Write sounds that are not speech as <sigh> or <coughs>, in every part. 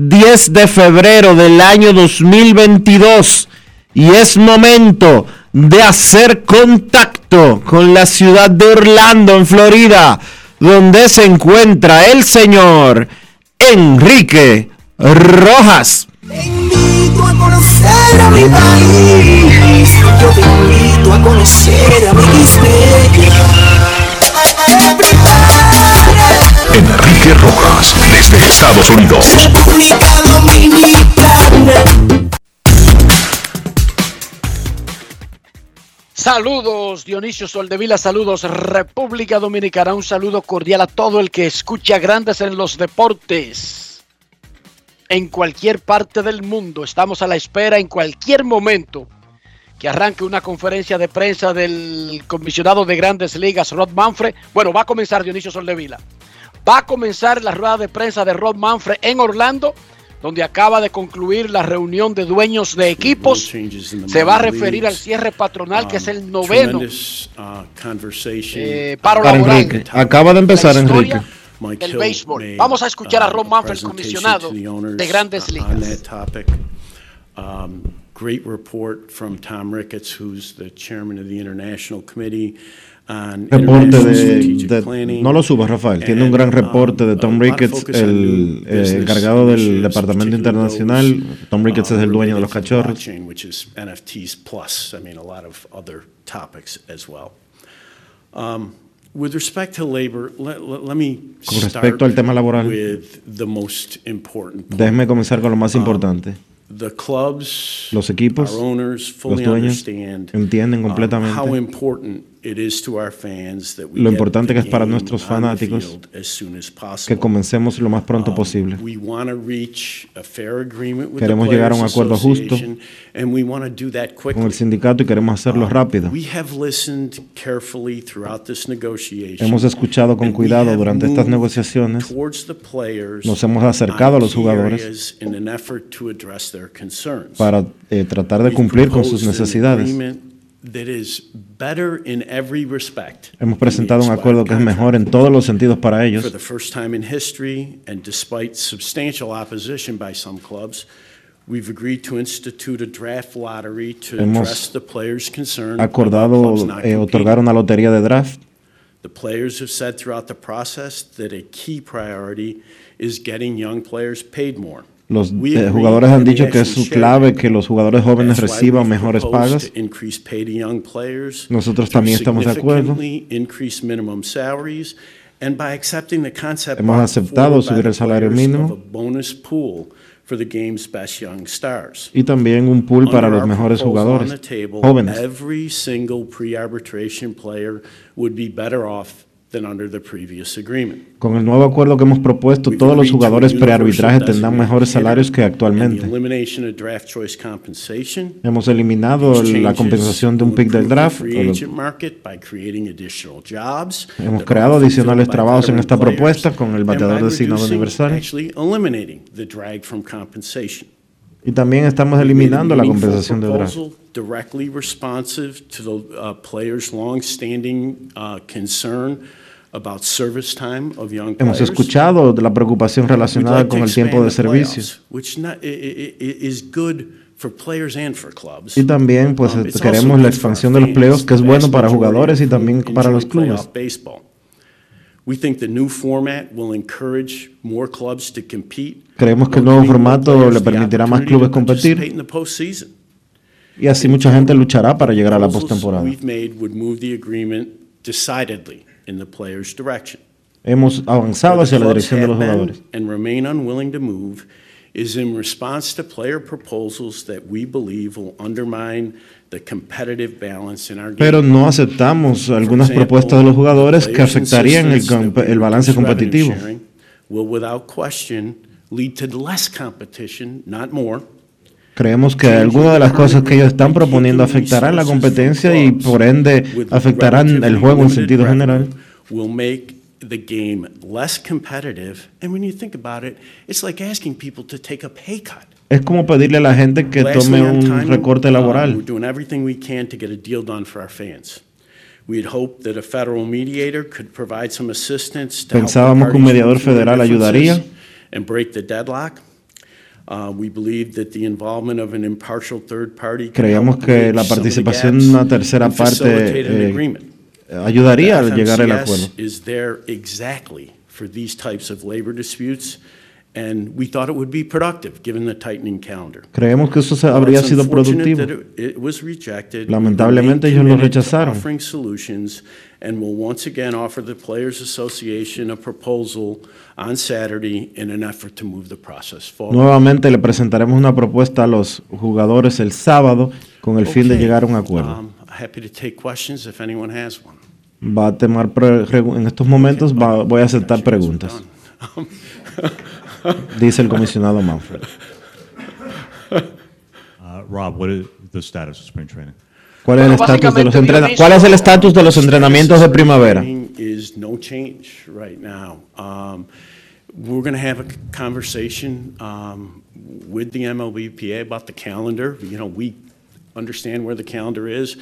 10 de febrero del año 2022 y es momento de hacer contacto con la ciudad de Orlando, en Florida, donde se encuentra el señor Enrique Rojas. Te invito a conocer a mi país. Yo te invito a conocer a mi Enrique Rojas, desde Estados Unidos. República Dominicana. Saludos Dionisio Soldevila, saludos República Dominicana, un saludo cordial a todo el que escucha Grandes en los Deportes. En cualquier parte del mundo, estamos a la espera en cualquier momento que arranque una conferencia de prensa del comisionado de Grandes Ligas, Rod Manfred. Bueno, va a comenzar Dionisio Soldevila. Va a comenzar la rueda de prensa de Rod Manfred en Orlando, donde acaba de concluir la reunión de dueños de equipos. Se va a referir al cierre patronal, que es el noveno eh, paro Para laboral Enrique. Acaba de empezar Enrique. del béisbol. Vamos a escuchar a Ron Manfred, el comisionado de Grandes Ligas. Um, great report from Tom Ricketts, who's the chairman of the International Committee Reporte de, no lo subas Rafael, tiene un gran And, reporte de um, Tom Ricketts, el eh, encargado del departamento internacional. Tom Ricketts es el dueño de los cachorros. Um, Con respecto al tema laboral. Déjeme comenzar con lo más importante. The clubs, Los equipos, our owners fully los dueños understand entienden um, completamente how important it is to our fans that we lo importante que es para nuestros fanáticos field as soon as possible. que comencemos lo más pronto Um, posible. we want to reach a fair agreement with Queremos the llegar a un acuerdo justo Association, and we want to do that Con quickly. el sindicato y queremos hacerlo Um, rápido. We have listened carefully throughout this negotiation. Hemos escuchado con cuidado durante estas negociaciones. towards the players Nos hemos acercado a los jugadores areas in an effort to address their concerns. para eh, tratar de cumplir con sus necesidades. Agreement that is better in every respect Hemos presentado un acuerdo que es mejor en todos los sentidos para For ellos. the first time in history, and despite substantial opposition by some clubs, we've agreed to institute a draft lottery to address the players' concern about Acordado eh, otorgar una lotería de draft. The players have said throughout the process that a key priority is getting young players paid more. Los eh, jugadores han dicho que es su clave que los jugadores jóvenes reciban mejores pagas. Nosotros también estamos de acuerdo. significantly increased minimum salaries, and by accepting the concept Hemos aceptado subir el salario mínimo. of a bonus pool for the game's best young stars. Y también un pool para los mejores jugadores jóvenes. Than under the previous agreement. Con el nuevo acuerdo que hemos propuesto, todos los jugadores prearbitraje tendrán mejores salarios que actualmente. Hemos eliminado la compensación de un pick del draft. Hemos creado adicionales trabajos en esta propuesta con el bateador designado universal. Y también estamos eliminando la compensación de draft. Directly responsive to the uh, players' long-standing uh, concern about service time of young Hemos players. escuchado de la preocupación relacionada con el tiempo de servicio. playoffs, Which not, i- i- i- is good for players and for clubs. Y también pues Um, it's queremos la expansión de los playoffs, que es bueno para jugadores y también para los clubes. baseball. We think the new format will encourage more clubs to compete. Creemos que el nuevo formato le permitirá a más clubes competir. participate in the postseason. Y así mucha gente luchará para llegar a la postemporada. Hemos avanzado hacia la dirección de los jugadores. And remain unwilling to move is in response to player proposals that we believe will undermine the competitive balance in our game. Pero no aceptamos algunas propuestas de los jugadores que afectarían el, balance competitivo. sharing Will without question lead to less competition, not more. Creemos que algunas de las cosas que ellos están proponiendo afectarán la competencia y por ende afectarán el juego en sentido general. the game less competitive. And when you think about it, it's like asking people to take a pay cut. Es como pedirle a la gente que tome un recorte uh, We're laboral. doing everything we can to get a deal done for our fans. Hoped that a federal mediator could provide some assistance to Pensábamos que un mediador federal ayudaría. And break the deadlock. We believe that the involvement of an impartial third party could Creíamos help que la participación de una tercera parte eh, ayudaría a llegar al acuerdo. And we thought it would be productive, given the tightening calendar. Creemos que eso habría sido productivo. that it- it was rejected, we Lamentablemente ellos lo rechazaron. Offering solutions, and will once again offer the Players Association a proposal on Saturday in an effort to move the process forward. Nuevamente le presentaremos una propuesta a los jugadores el sábado con el fin de llegar a un acuerdo. um, Happy to take questions if anyone has one. Va a tomar en estos momentos va- voy a aceptar preguntas, <laughs> <laughs> <laughs> dice el comisionado Manfred. Uh, Rob, what is the status of spring training? ¿Cuál es el Bueno, estatus de los básicamente, entrena- Dionisio- ¿Cuál es el estatus de los entrenamientos de primavera? Is no change right now. Um, We're going to have a c- conversation um, with the MLBPA about the calendar. You know, we understand where the calendar is,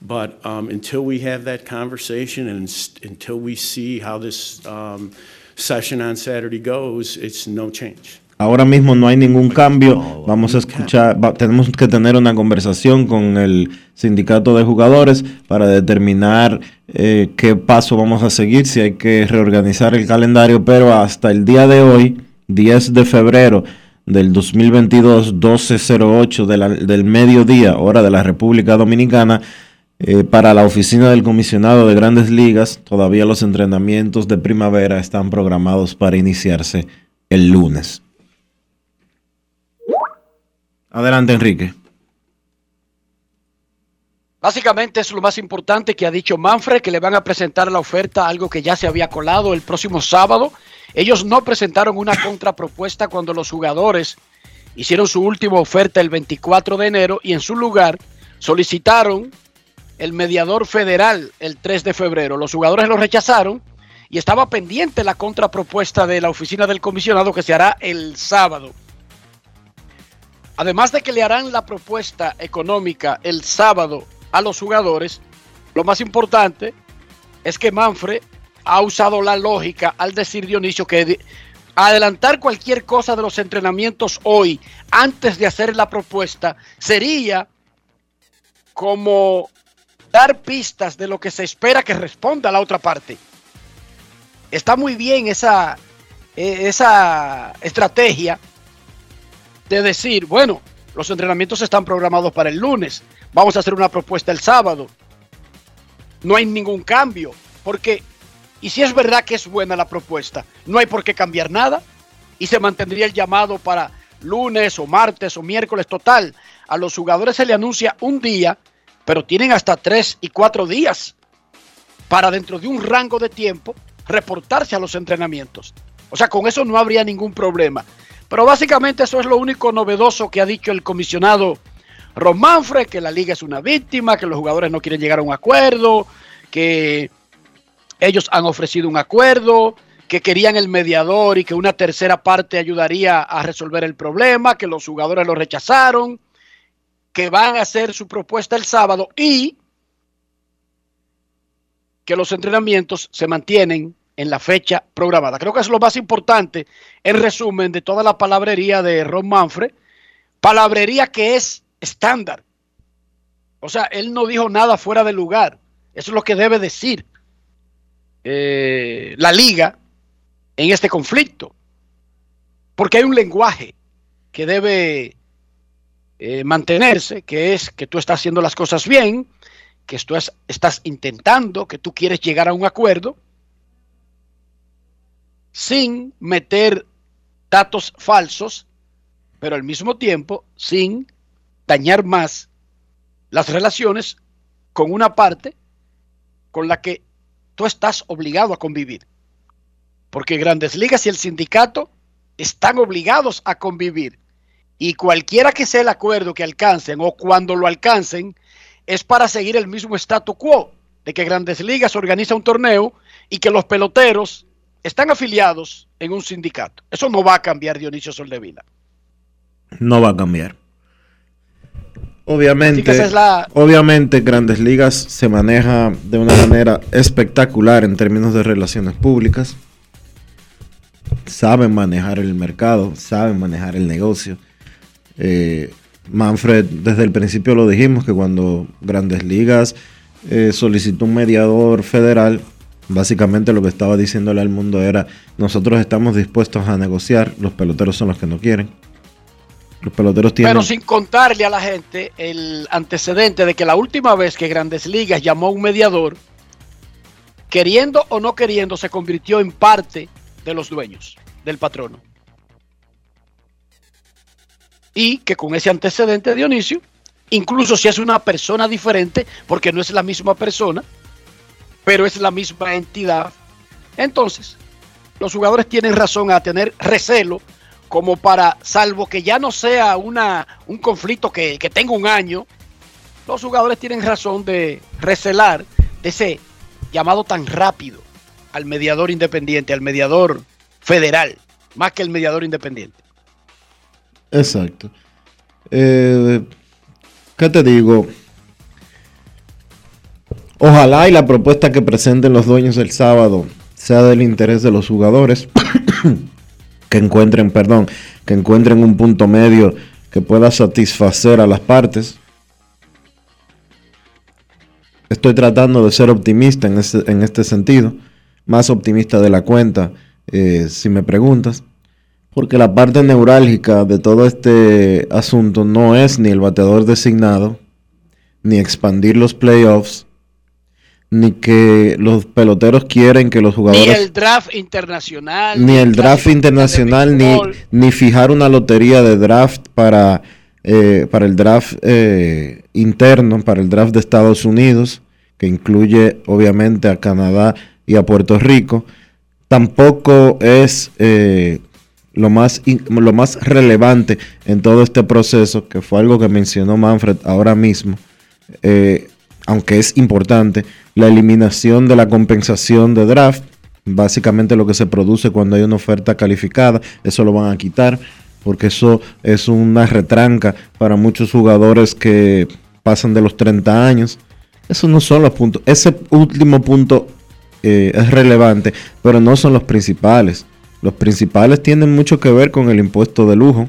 but um, until we have that conversation and s- until we see how this um, session on Saturday goes, it's no change. Ahora mismo no hay ningún cambio. Vamos a escuchar, va- tenemos que tener una conversación con el sindicato de jugadores para determinar eh, qué paso vamos a seguir, si hay que reorganizar el calendario, pero hasta el día de hoy, 10 de febrero del 2022, 12.08 de del mediodía, hora de la República Dominicana, eh, para la oficina del comisionado de grandes ligas, todavía los entrenamientos de primavera están programados para iniciarse el lunes. Adelante, Enrique. Básicamente es lo más importante que ha dicho Manfred, que le van a presentar la oferta, algo que ya se había colado el próximo sábado. Ellos no presentaron una contrapropuesta cuando los jugadores hicieron su última oferta el 24 de enero y en su lugar solicitaron el mediador federal el 3 de febrero. Los jugadores lo rechazaron y estaba pendiente la contrapropuesta de la oficina del comisionado que se hará el sábado. Además de que le harán la propuesta económica el sábado a los jugadores, lo más importante es que Manfred ha usado la lógica al decir Dionisio que de- adelantar cualquier cosa de los entrenamientos hoy antes de hacer la propuesta sería como dar pistas de lo que se espera que responda la otra parte. Está muy bien esa, eh, esa estrategia de decir, bueno, los entrenamientos están programados para el lunes, vamos a hacer una propuesta el sábado. No hay ningún cambio, porque, y si es verdad que es buena la propuesta, no hay por qué cambiar nada y se mantendría el llamado para lunes o martes o miércoles total. A los jugadores se le anuncia un día, pero tienen hasta tres y cuatro días para dentro de un rango de tiempo reportarse a los entrenamientos. O sea, con eso no habría ningún problema. Pero básicamente eso es lo único novedoso que ha dicho el comisionado Ron Manfred, que la liga es una víctima, que los jugadores no quieren llegar a un acuerdo, que ellos han ofrecido un acuerdo, que querían el mediador y que una tercera parte ayudaría a resolver el problema, que los jugadores lo rechazaron, que van a hacer su propuesta el sábado y que los entrenamientos se mantienen en la fecha programada. Creo que es lo más importante, en resumen, de toda la palabrería de Ron Manfred, palabrería que es estándar. O sea, él no dijo nada fuera de lugar. Eso es lo que debe decir eh, la liga en este conflicto. Porque hay un lenguaje que debe eh, mantenerse, que es que tú estás haciendo las cosas bien, que estás intentando, que tú quieres llegar a un acuerdo, sin meter datos falsos, pero al mismo tiempo sin dañar más las relaciones con una parte con la que tú estás obligado a convivir. Porque Grandes Ligas y el sindicato están obligados a convivir. Y cualquiera que sea el acuerdo que alcancen o cuando lo alcancen, es para seguir el mismo statu quo de que Grandes Ligas organiza un torneo y que los peloteros están afiliados en un sindicato. Eso no va a cambiar Dionisio Soldevila. No va a cambiar. Obviamente, obviamente Grandes Ligas se maneja de una manera espectacular en términos de relaciones públicas. Saben manejar el mercado, saben manejar el negocio. Eh, Manfred, desde el principio lo dijimos, que cuando Grandes Ligas eh, solicitó un mediador federal, básicamente lo que estaba diciéndole al mundo era, nosotros estamos dispuestos a negociar, los peloteros son los que no quieren. Los peloteros tienen... Pero sin contarle a la gente el antecedente de que la última vez que Grandes Ligas llamó a un mediador, queriendo o no queriendo, se convirtió en parte de los dueños, del patrono. Y que con ese antecedente de Dionisio, incluso si es una persona diferente, porque no es la misma persona, pero es la misma entidad, entonces los jugadores tienen razón a tener recelo como para, salvo que ya no sea una, un conflicto que, que tenga un año, los jugadores tienen razón de recelar de ese llamado tan rápido al mediador independiente, al mediador federal, más que el mediador independiente. Exacto. Eh, ¿Qué te digo? Ojalá y la propuesta que presenten los dueños el sábado sea del interés de los jugadores. <coughs> que encuentren, perdón, que encuentren un punto medio que pueda satisfacer a las partes. Estoy tratando de ser optimista en este, en este sentido, más optimista de la cuenta, eh, si me preguntas, porque la parte neurálgica de todo este asunto no es ni el bateador designado, ni expandir los playoffs, ni que los peloteros quieren que los jugadores... Ni el draft internacional. Ni el draft internacional, ni, ni fijar una lotería de draft para, eh, para el draft eh, interno, para el draft de Estados Unidos, que incluye obviamente a Canadá y a Puerto Rico. Tampoco es eh, lo, más, lo más relevante en todo este proceso, que fue algo que mencionó Manfred ahora mismo aunque es importante, la eliminación de la compensación de draft, básicamente lo que se produce cuando hay una oferta calificada, eso lo van a quitar, porque eso es una retranca para muchos jugadores que pasan de los 30 años. Esos no son los puntos. Ese último punto eh, es relevante, pero no son los principales. Los principales tienen mucho que ver con el impuesto de lujo,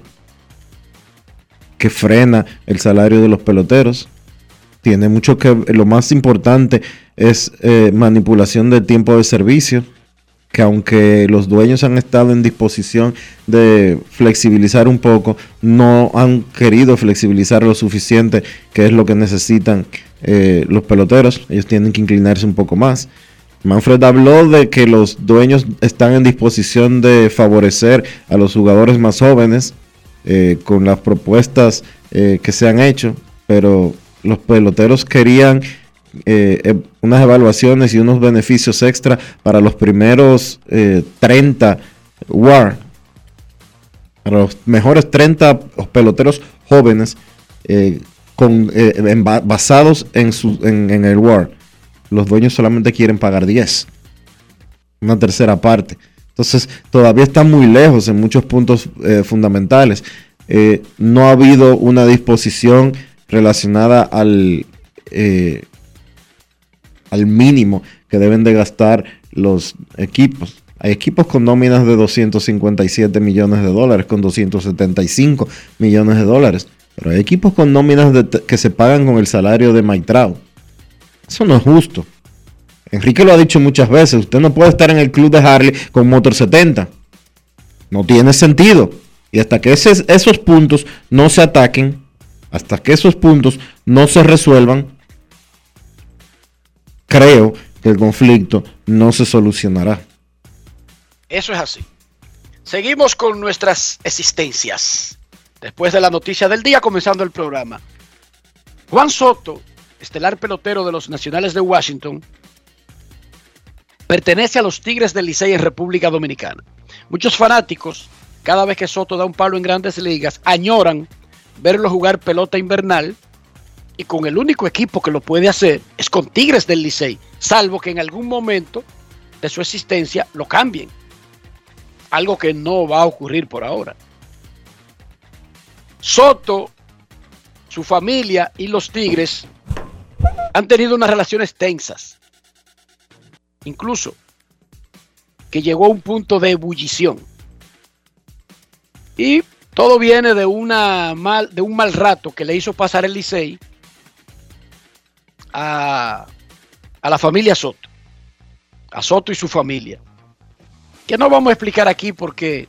que frena el salario de los peloteros tiene mucho que lo más importante es eh, manipulación del tiempo de servicio, que aunque los dueños han estado en disposición de flexibilizar un poco, no han querido flexibilizar lo suficiente, que es lo que necesitan eh, los peloteros. Ellos tienen que inclinarse un poco más. Manfred habló de que los dueños están en disposición de favorecer a los jugadores más jóvenes eh, con las propuestas que se han hecho, pero los peloteros querían eh, eh, unas evaluaciones y unos beneficios extra para los primeros 30 WAR, para los mejores 30 peloteros jóvenes basados en, su, en el WAR. Los dueños solamente quieren pagar 10, una tercera parte. Entonces, todavía está muy lejos en muchos puntos eh, fundamentales. Eh, no ha habido una disposición relacionada al, eh, al mínimo que deben de gastar los equipos. Hay equipos con nóminas de 257 millones de dólares, con 275 millones de dólares. Pero hay equipos con nóminas que se pagan con el salario de Mike Eso no es justo. Enrique lo ha dicho muchas veces, usted no puede estar en el club de Harley con motor 70. No tiene sentido. Y hasta que esos puntos no se ataquen, hasta que esos puntos no se resuelvan, creo que el conflicto no se solucionará. Eso es así. Seguimos con nuestras existencias. Después de la noticia del día, comenzando el programa. Juan Soto, estelar pelotero de los Nacionales de Washington, pertenece a los Tigres del Licey en República Dominicana. Muchos fanáticos, cada vez que Soto da un palo en grandes ligas, añoran verlo jugar pelota invernal y con el único equipo que lo puede hacer es con Tigres del Licey, salvo que en algún momento de su existencia lo cambien. Algo que no va a ocurrir por ahora. Soto, su familia y los Tigres han tenido unas relaciones tensas incluso, que llegó a un punto de ebullición. Y todo viene de, una mal, de un mal rato que le hizo pasar el Licey a, a la familia Soto, a Soto y su familia. Que no vamos a explicar aquí porque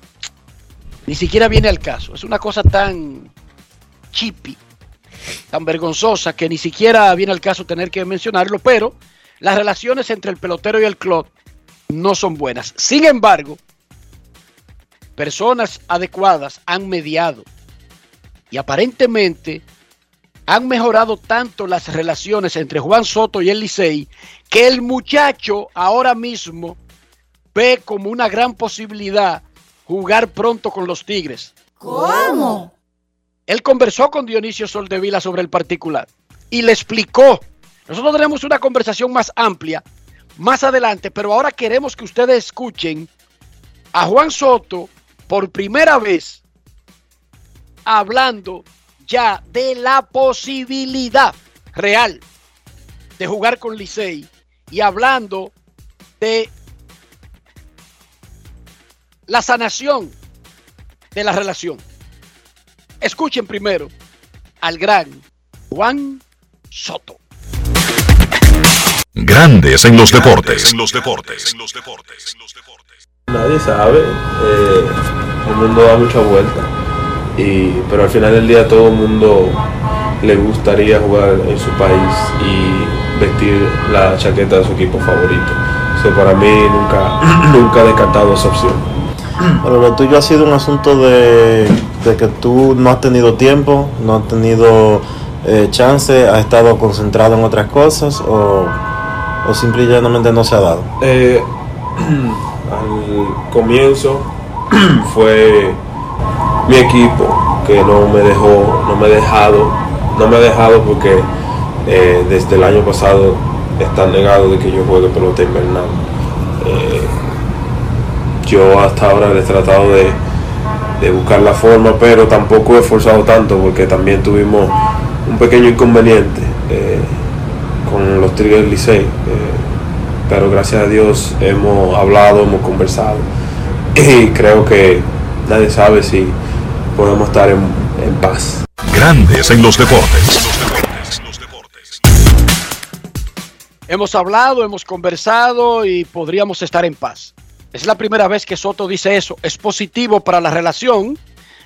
ni siquiera viene al caso. Es una cosa tan chippy, tan vergonzosa que ni siquiera viene al caso tener que mencionarlo, pero las relaciones entre el pelotero y el club no son buenas. Sin embargo, personas adecuadas han mediado y aparentemente han mejorado tanto las relaciones entre Juan Soto y el Licey que el muchacho ahora mismo ve como una gran posibilidad jugar pronto con los Tigres. ¿Cómo? Él conversó con Dionisio Soldevila sobre el particular y le explicó nosotros tenemos una conversación más amplia más adelante, pero ahora queremos que ustedes escuchen a Juan Soto por primera vez hablando ya de la posibilidad real de jugar con Licey y hablando de la sanación de la relación. Escuchen primero al gran Juan Soto. Grandes en los deportes. En los deportes. Nadie sabe. Eh, el mundo da mucha vuelta. Y, pero al final del día todo el mundo le gustaría jugar en su país y vestir la chaqueta de su equipo favorito. Para mí nunca, <clears throat> nunca he descartado esa opción. <clears throat> Pero lo tuyo ha sido un asunto de, que tú no has tenido tiempo, no has tenido eh, chance, has estado concentrado en otras cosas o o simplemente no se ha dado? Eh, <clears throat> al comienzo <clears throat> fue mi equipo que no me dejó, no me ha dejado, no me ha dejado porque eh, desde el año pasado están negados de que yo juegue pelota invernal. Eh, yo hasta ahora he tratado de, de, buscar la forma, pero tampoco he esforzado tanto porque también tuvimos un pequeño inconveniente con los Tigres Licey. Eh, pero gracias a Dios hemos hablado, hemos conversado <laughs> y creo que nadie sabe si podemos estar en, en paz. Grandes en los deportes. Hemos hablado, hemos conversado y podríamos estar en paz. Es la primera vez que Soto dice eso. Es positivo para la relación.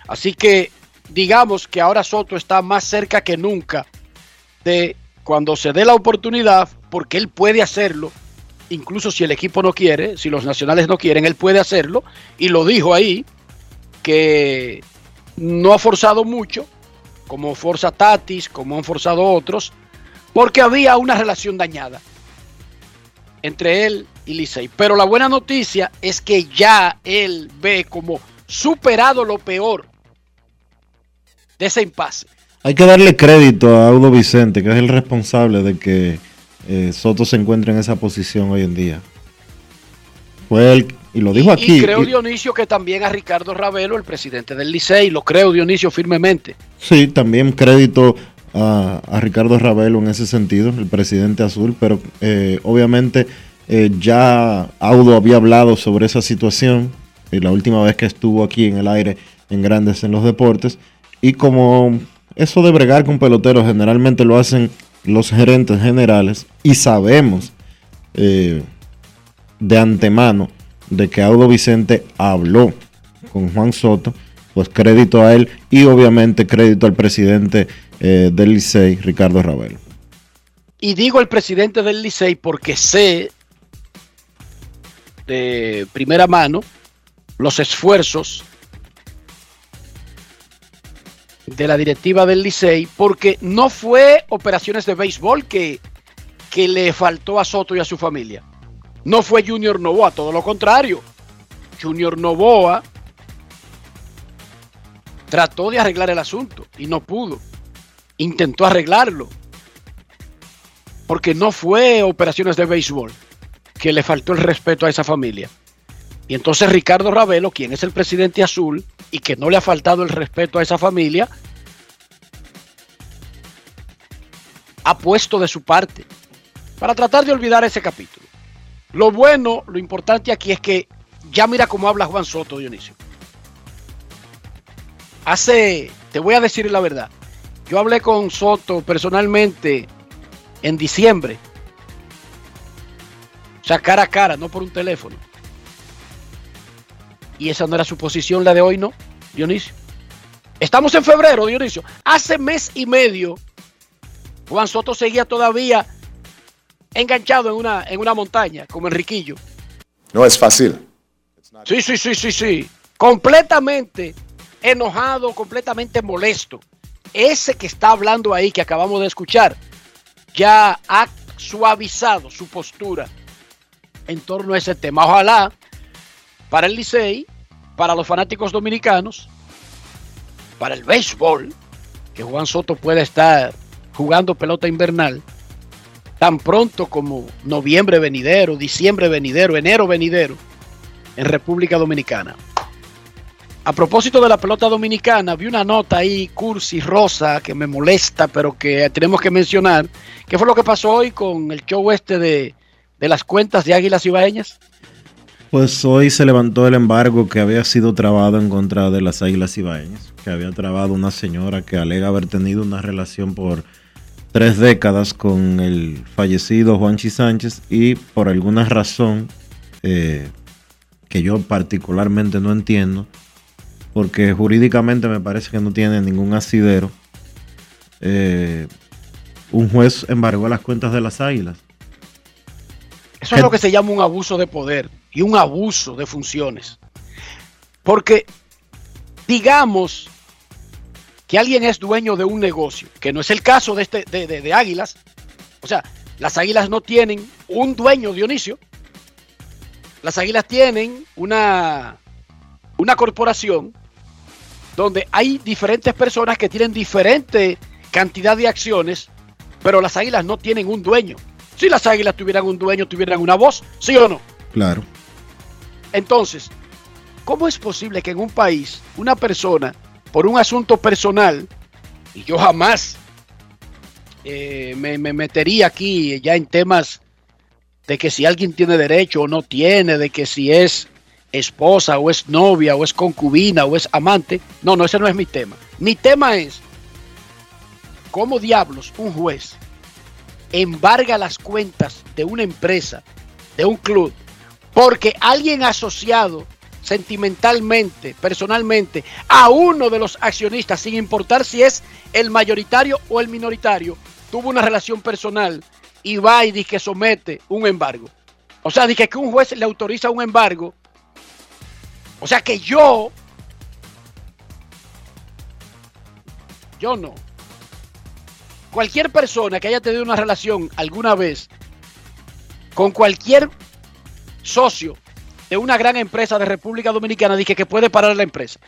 Así que digamos que ahora Soto está más cerca que nunca de cuando se dé la oportunidad, porque él puede hacerlo, incluso si el equipo no quiere, si los nacionales no quieren, él puede hacerlo, y lo dijo ahí, que no ha forzado mucho, como forza Tatis, como han forzado otros, porque había una relación dañada entre él y Licey. Pero la buena noticia es que ya él ve como superado lo peor de ese impasse. Hay que darle crédito a Audo Vicente, que es el responsable de que eh, Soto se encuentre en esa posición hoy en día. Fue él, y lo dijo aquí. Y creo, Dionisio, que también a Ricardo Ravelo, el presidente del Licey, lo creo, Dionisio, firmemente. Sí, también crédito a, a Ricardo Ravelo en ese sentido, el presidente azul, pero eh, obviamente eh, ya Audo había hablado sobre esa situación y la última vez que estuvo aquí en el aire en Grandes en los Deportes. Y como eso de bregar con peloteros generalmente lo hacen los gerentes generales y sabemos eh, de antemano de que Audo Vicente habló con Juan Soto, pues crédito a él y obviamente crédito al presidente eh, del Licey, Ricardo Ravelo. Y digo el presidente del Licey porque sé de primera mano los esfuerzos de la directiva del Licey, porque no fue operaciones de béisbol que, que le faltó a Soto y a su familia. No fue Junior Novoa, todo lo contrario. Junior Novoa trató de arreglar el asunto y no pudo. Intentó arreglarlo. Porque no fue operaciones de béisbol que le faltó el respeto a esa familia. Y entonces Ricardo Ravelo, quien es el presidente azul y que no le ha faltado el respeto a esa familia, ha puesto de su parte para tratar de olvidar ese capítulo. Lo bueno, lo importante aquí es que ya mira cómo habla Juan Soto, Dionisio. Hace, te voy a decir la verdad, yo hablé con Soto personalmente en diciembre. O sea, cara a cara, no por un teléfono. Y esa no era su posición, la de hoy, ¿no, Dionisio? Estamos en febrero, Dionisio. Hace mes y medio, Juan Soto seguía todavía enganchado en una, en una montaña, como Enriquillo. No es fácil. Sí, sí, sí, sí, sí. Completamente enojado, completamente molesto. Ese que está hablando ahí, que acabamos de escuchar, ya ha suavizado su postura en torno a ese tema. Ojalá para el Licey, para los fanáticos dominicanos, para el béisbol, que Juan Soto pueda estar jugando pelota invernal tan pronto como noviembre venidero, diciembre venidero, enero venidero en República Dominicana. A propósito de la pelota dominicana, vi una nota ahí, cursi, rosa, que me molesta, pero que tenemos que mencionar. ¿Qué fue lo que pasó hoy con el show este de, de las cuentas de Águilas Ibaeñas? Pues hoy se levantó el embargo que había sido trabado en contra de las Águilas Ibaeñas, que había trabado una señora que alega haber tenido una relación por tres décadas con el fallecido Juanchi Sánchez y por alguna razón eh, que yo particularmente no entiendo, porque jurídicamente me parece que no tiene ningún asidero, eh, un juez embargó las cuentas de las águilas. Eso es lo que se llama un abuso de poder y un abuso de funciones. Porque, digamos que alguien es dueño de un negocio, que no es el caso de, este, de, de, de Águilas. O sea, las Águilas no tienen un dueño, Dionisio. Las Águilas tienen una, una corporación donde hay diferentes personas que tienen diferente cantidad de acciones, pero las Águilas no tienen un dueño. Si las Águilas tuvieran un dueño, tuvieran una voz, ¿sí o no? Claro. Entonces, ¿cómo es posible que en un país una persona, por un asunto personal, y yo jamás eh, me, me, metería aquí ya en temas de que si alguien tiene derecho o no tiene, de que si es esposa o es novia o es concubina o es amante, no, no, ese no es mi tema. Mi tema es cómo diablos un juez embarga las cuentas de una empresa, de un club, porque alguien asociado sentimentalmente, personalmente, a uno de los accionistas, sin importar si es el mayoritario o el minoritario, tuvo una relación personal y va y dice que somete un embargo. O sea, dice que un juez le autoriza un embargo. O sea que yo, yo no. Cualquier persona que haya tenido una relación alguna vez con cualquier socio de una gran empresa de República Dominicana dice que puede parar la empresa.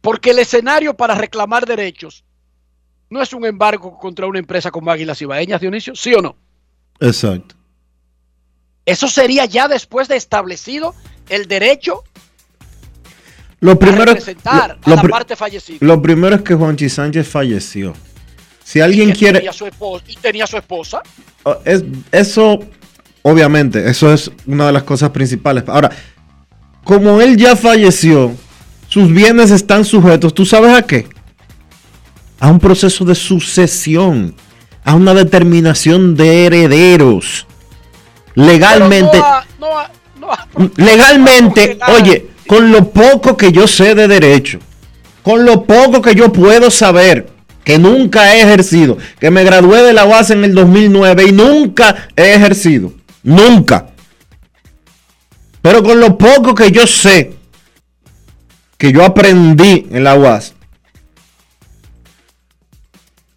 Porque el escenario para reclamar derechos no es un embargo contra una empresa como Águilas Ibaeñas, Dionisio, ¿sí o no? Exacto. Eso sería ya después de establecido el derecho Lo primero, representar lo- a la parte fallecida. lo primero es que Juanchi Sánchez falleció. Si alguien Y quiere... tenía su esposa, y tenía su esposa. Oh, es- eso, obviamente, eso es una de las cosas principales. Ahora, como él ya falleció, sus bienes están sujetos, ¿tú sabes a qué? A un proceso de sucesión, a una determinación de herederos. Legalmente, Pero no a- no a- no a- legalmente, oye, con lo poco que yo sé de derecho, con lo poco que yo puedo saber, que nunca he ejercido, que me gradué de la UAS en el 2009 y nunca he ejercido, nunca. Pero con lo poco que yo sé, que yo aprendí en la UAS,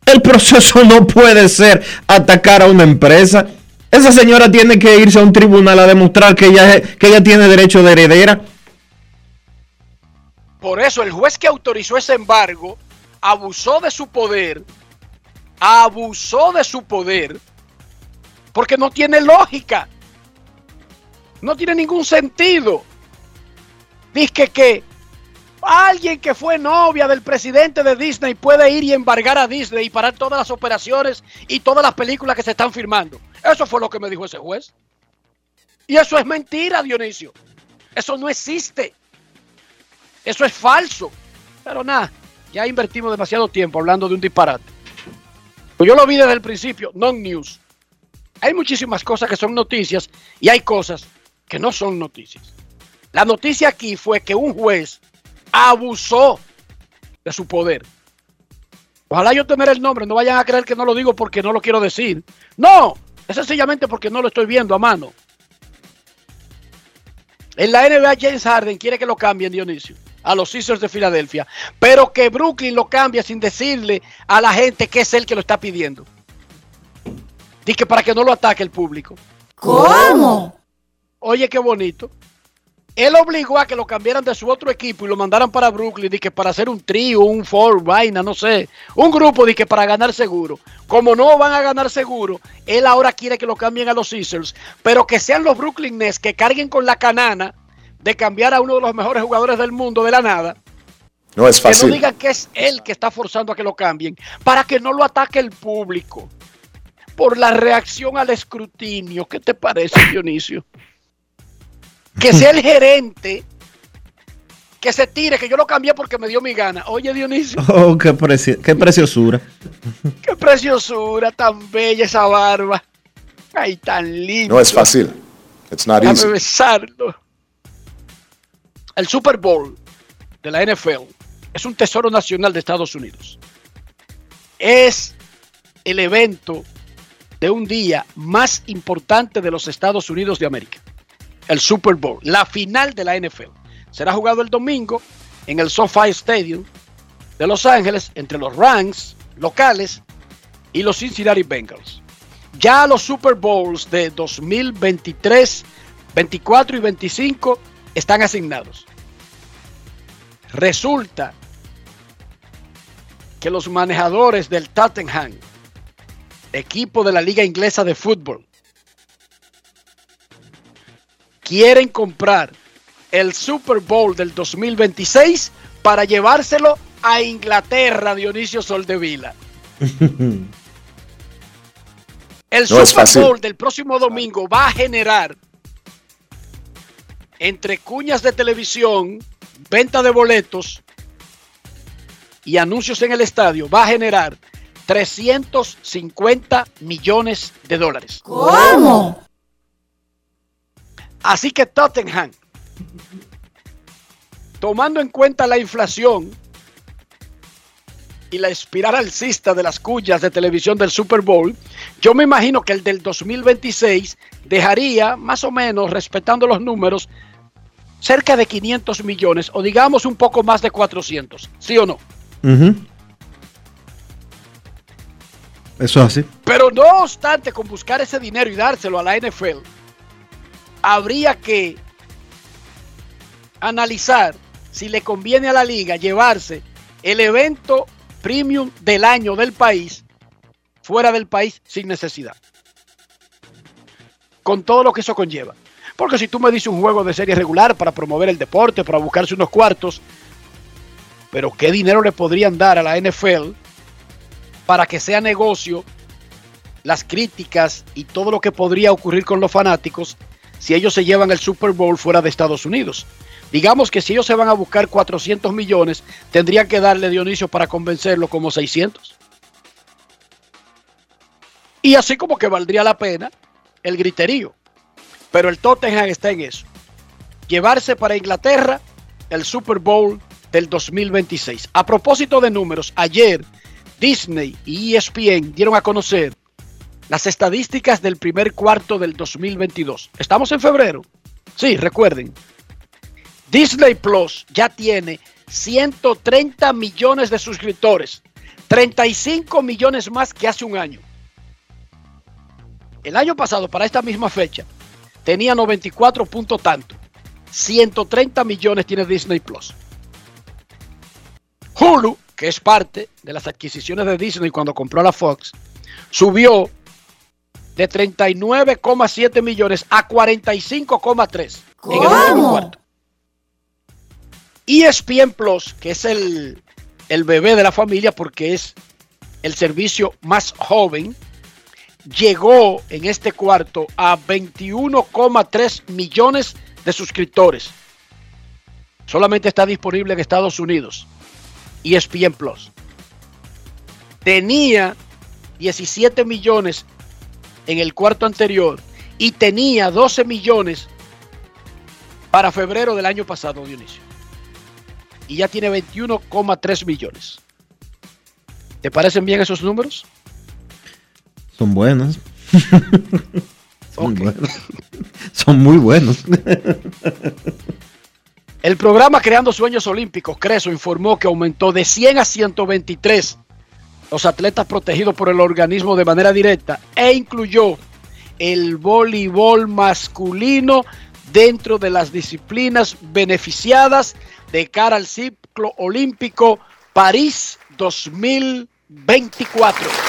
el proceso no puede ser atacar a una empresa. Esa señora tiene que irse a un tribunal a demostrar que ella, que ella tiene derecho de heredera. Por eso el juez que autorizó ese embargo abusó de su poder, abusó de su poder, porque no tiene lógica, no tiene ningún sentido. Dice que alguien que fue novia del presidente de Disney puede ir y embargar a Disney y parar todas las operaciones y todas las películas que se están firmando. Eso fue lo que me dijo ese juez. Y eso es mentira, Dionisio. Eso no existe. Eso es falso. Pero nada, ya invertimos demasiado tiempo hablando de un disparate. Pues yo lo vi desde el principio, non-news. Hay muchísimas cosas que son noticias y hay cosas que no son noticias. La noticia aquí fue que un juez abusó de su poder. Ojalá yo tener el nombre, no vayan a creer que no lo digo porque no lo quiero decir. No, es sencillamente porque no lo estoy viendo a mano. En la NBA James Harden quiere que lo cambien, Dionisio, a los Sixers de Filadelfia, pero que Brooklyn lo cambie sin decirle a la gente que es él que lo está pidiendo. Dice para que no lo ataque el público. ¿Cómo? Oye, qué bonito. Él obligó a que lo cambiaran de su otro equipo y lo mandaran para Brooklyn, que para hacer un trío, un four, vaina, no sé. Un grupo que para ganar seguro. Como no van a ganar seguro, él ahora quiere que lo cambien a los Sixers, pero que sean los Brooklyn Nets que carguen con la canana de cambiar a uno de los mejores jugadores del mundo de la nada. No es Que no fácil. digan que es él que está forzando a que lo cambien, para que no lo ataque el público. Por la reacción al escrutinio. ¿Qué te parece, Dionisio? Que sea el <laughs> gerente que se tire, que yo lo cambié porque me dio mi gana. Oye, Dionisio, <laughs> Oh, qué, preci- qué preciosura. <laughs> qué preciosura, tan bella esa barba. Ay, tan lindo. No es fácil. It's not Déjame easy. besarlo. El Super Bowl de la NFL es un tesoro nacional de Estados Unidos. Es el evento de un día más importante de los Estados Unidos de América. El Super Bowl, la final de la NFL. Será jugado el domingo en el SoFi Stadium de Los Ángeles entre los Rams locales y los Cincinnati Bengals. Ya los Super Bowls de 2023, 24 y 25 están asignados. Resulta que los manejadores del Tottenham, equipo de la Liga Inglesa de Fútbol, quieren comprar el Super Bowl del 2026 para llevárselo a Inglaterra, Dionisio Soldevila. <laughs> El No Super. Bowl del próximo domingo va a generar entre cuñas de televisión, venta de boletos y anuncios en el estadio, va a generar 350 millones de dólares. ¿Cómo? Así que Tottenham, tomando en cuenta la inflación y la espiral alcista de las cuñas de televisión del Super Bowl, yo me imagino que el del 2026 dejaría, más o menos, respetando los números, cerca de 500 millones o digamos un poco más de 400, ¿sí o no? Ujú. Eso es así. Pero no obstante, con buscar ese dinero y dárselo a la NFL, habría que analizar si le conviene a la liga llevarse el evento premium del año del país fuera del país sin necesidad. Con todo lo que eso conlleva. Porque si tú me dices un juego de serie regular para promover el deporte, para buscarse unos cuartos, pero ¿qué dinero le podrían dar a la NFL para que sea negocio las críticas y todo lo que podría ocurrir con los fanáticos si ellos se llevan el Super Bowl fuera de Estados Unidos? Digamos que si ellos se van a buscar 400 millones, tendrían que darle Dionisio para convencerlo como 600. Y así como que valdría la pena el griterío. Pero el Tottenham está en eso. Llevarse para Inglaterra el Super Bowl del 2026. A propósito de números, ayer Disney y ESPN dieron a conocer las estadísticas del primer cuarto del 2022. Estamos en febrero. Sí, recuerden, Disney Plus ya tiene 130 millones de suscriptores, 35 millones más que hace un año. El año pasado, para esta misma fecha, tenía 94 puntos tanto. 130 millones tiene Disney Plus. Hulu, que es parte de las adquisiciones de Disney cuando compró la Fox, subió de 39,7 millones a 45,3 en el último cuarto. ESPN Plus, que es el, el bebé de la familia porque es el servicio más joven, llegó en este cuarto a 21,3 millones de suscriptores. Solamente está disponible en Estados Unidos. ESPN Plus. Tenía 17 millones en el cuarto anterior y tenía 12 millones para febrero del año pasado, Dionisio y ya tiene 21,3 millones. ¿Te parecen bien esos números? Son buenos. <laughs> Son buenos. Son muy buenos. El programa Creando Sueños Olímpicos, Creso, informó que aumentó de 100 a 123 los atletas protegidos por el organismo de manera directa e incluyó el voleibol masculino dentro de las disciplinas beneficiadas de cara al ciclo olímpico París 2024.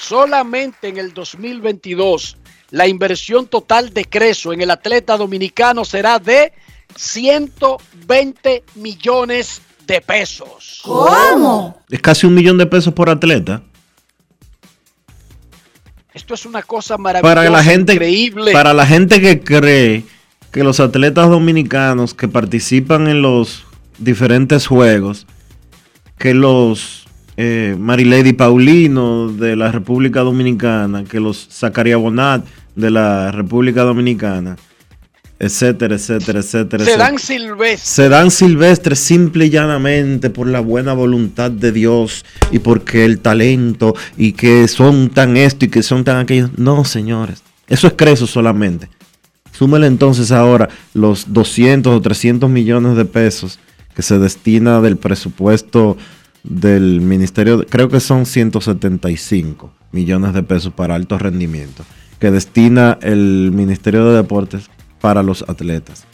Solamente en el 2022 la inversión total de Creso en el atleta dominicano será de 120 millones de pesos. ¿Cómo? Es casi un millón de pesos por atleta. Esto es una cosa maravillosa, para la gente, increíble. Para la gente que cree que los atletas dominicanos que participan en los diferentes juegos, que los eh, Marilady Paulino de la República Dominicana, que los Zacaria Bonat de la República Dominicana, etcétera, etcétera, etcétera. Se dan silvestres. Se dan silvestres simple y llanamente por la buena voluntad de Dios y porque el talento y que son tan esto y que son tan aquello. No, señores, eso es creso solamente. Súmele entonces ahora los 200 o 300 millones de pesos que se destina del presupuesto del ministerio, creo que son 175 millones de pesos para alto rendimiento, que destina el Ministerio de Deportes para los atletas.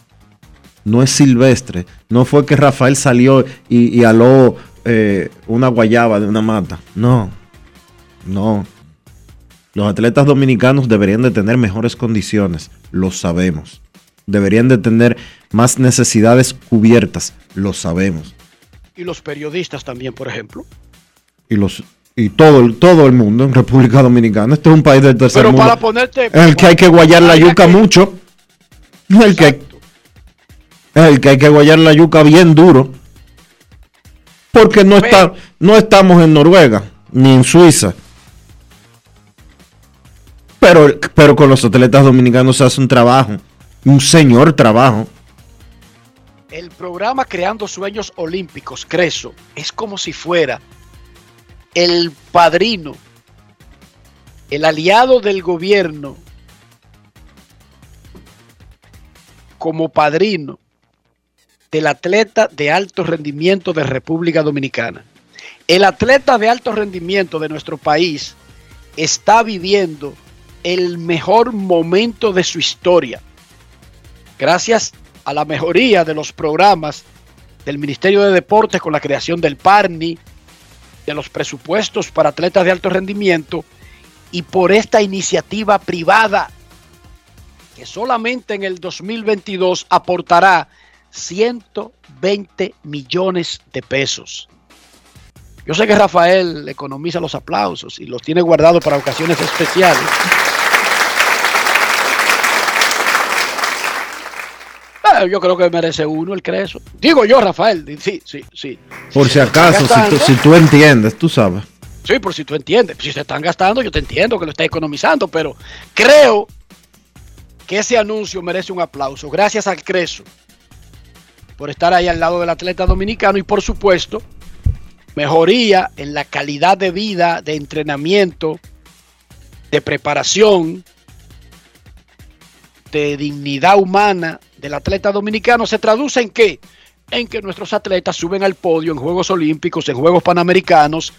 No es silvestre. No fue que Rafael salió y, aló eh, una guayaba de una mata. No, no. Los atletas dominicanos deberían de tener mejores condiciones, lo sabemos. Deberían de tener más necesidades cubiertas, lo sabemos. Y los periodistas también, por ejemplo. Y los y todo el, todo el mundo en República Dominicana. Este es un país del tercer Pero mundo. para ponerte. En el que hay que guayar la yuca mucho. El que, el que hay que guayar la yuca bien duro. Porque no, está, no estamos en Noruega ni en Suiza. Pero, pero con los atletas dominicanos se hace un trabajo. Un señor trabajo. El programa Creando Sueños Olímpicos, Creso, es como si fuera el padrino, el aliado del gobierno como padrino del atleta de alto rendimiento de República Dominicana. El atleta de alto rendimiento de nuestro país está viviendo el mejor momento de su historia. Gracias a la mejoría de los programas del Ministerio de Deportes con la creación del PARNI, de los presupuestos para atletas de alto rendimiento y por esta iniciativa privada que solamente en el 2022 aportará 120 millones de pesos. Yo sé que Rafael economiza los aplausos y los tiene guardados para ocasiones especiales. Eh, Yo creo que merece uno el creso. Digo yo, Rafael. Sí, sí, sí. Por si acaso, si tú, gastando- si tú entiendes, tú sabes. Sí, por si tú entiendes. Si se están gastando, yo te entiendo que lo estás economizando, pero creo que ese anuncio merece un aplauso. Gracias al Creso por estar ahí al lado del atleta dominicano y por supuesto, mejoría en la calidad de vida, de entrenamiento, de preparación, de dignidad humana del atleta dominicano se traduce en qué? En que nuestros atletas suben al podio en Juegos Olímpicos, en Juegos Panamericanos,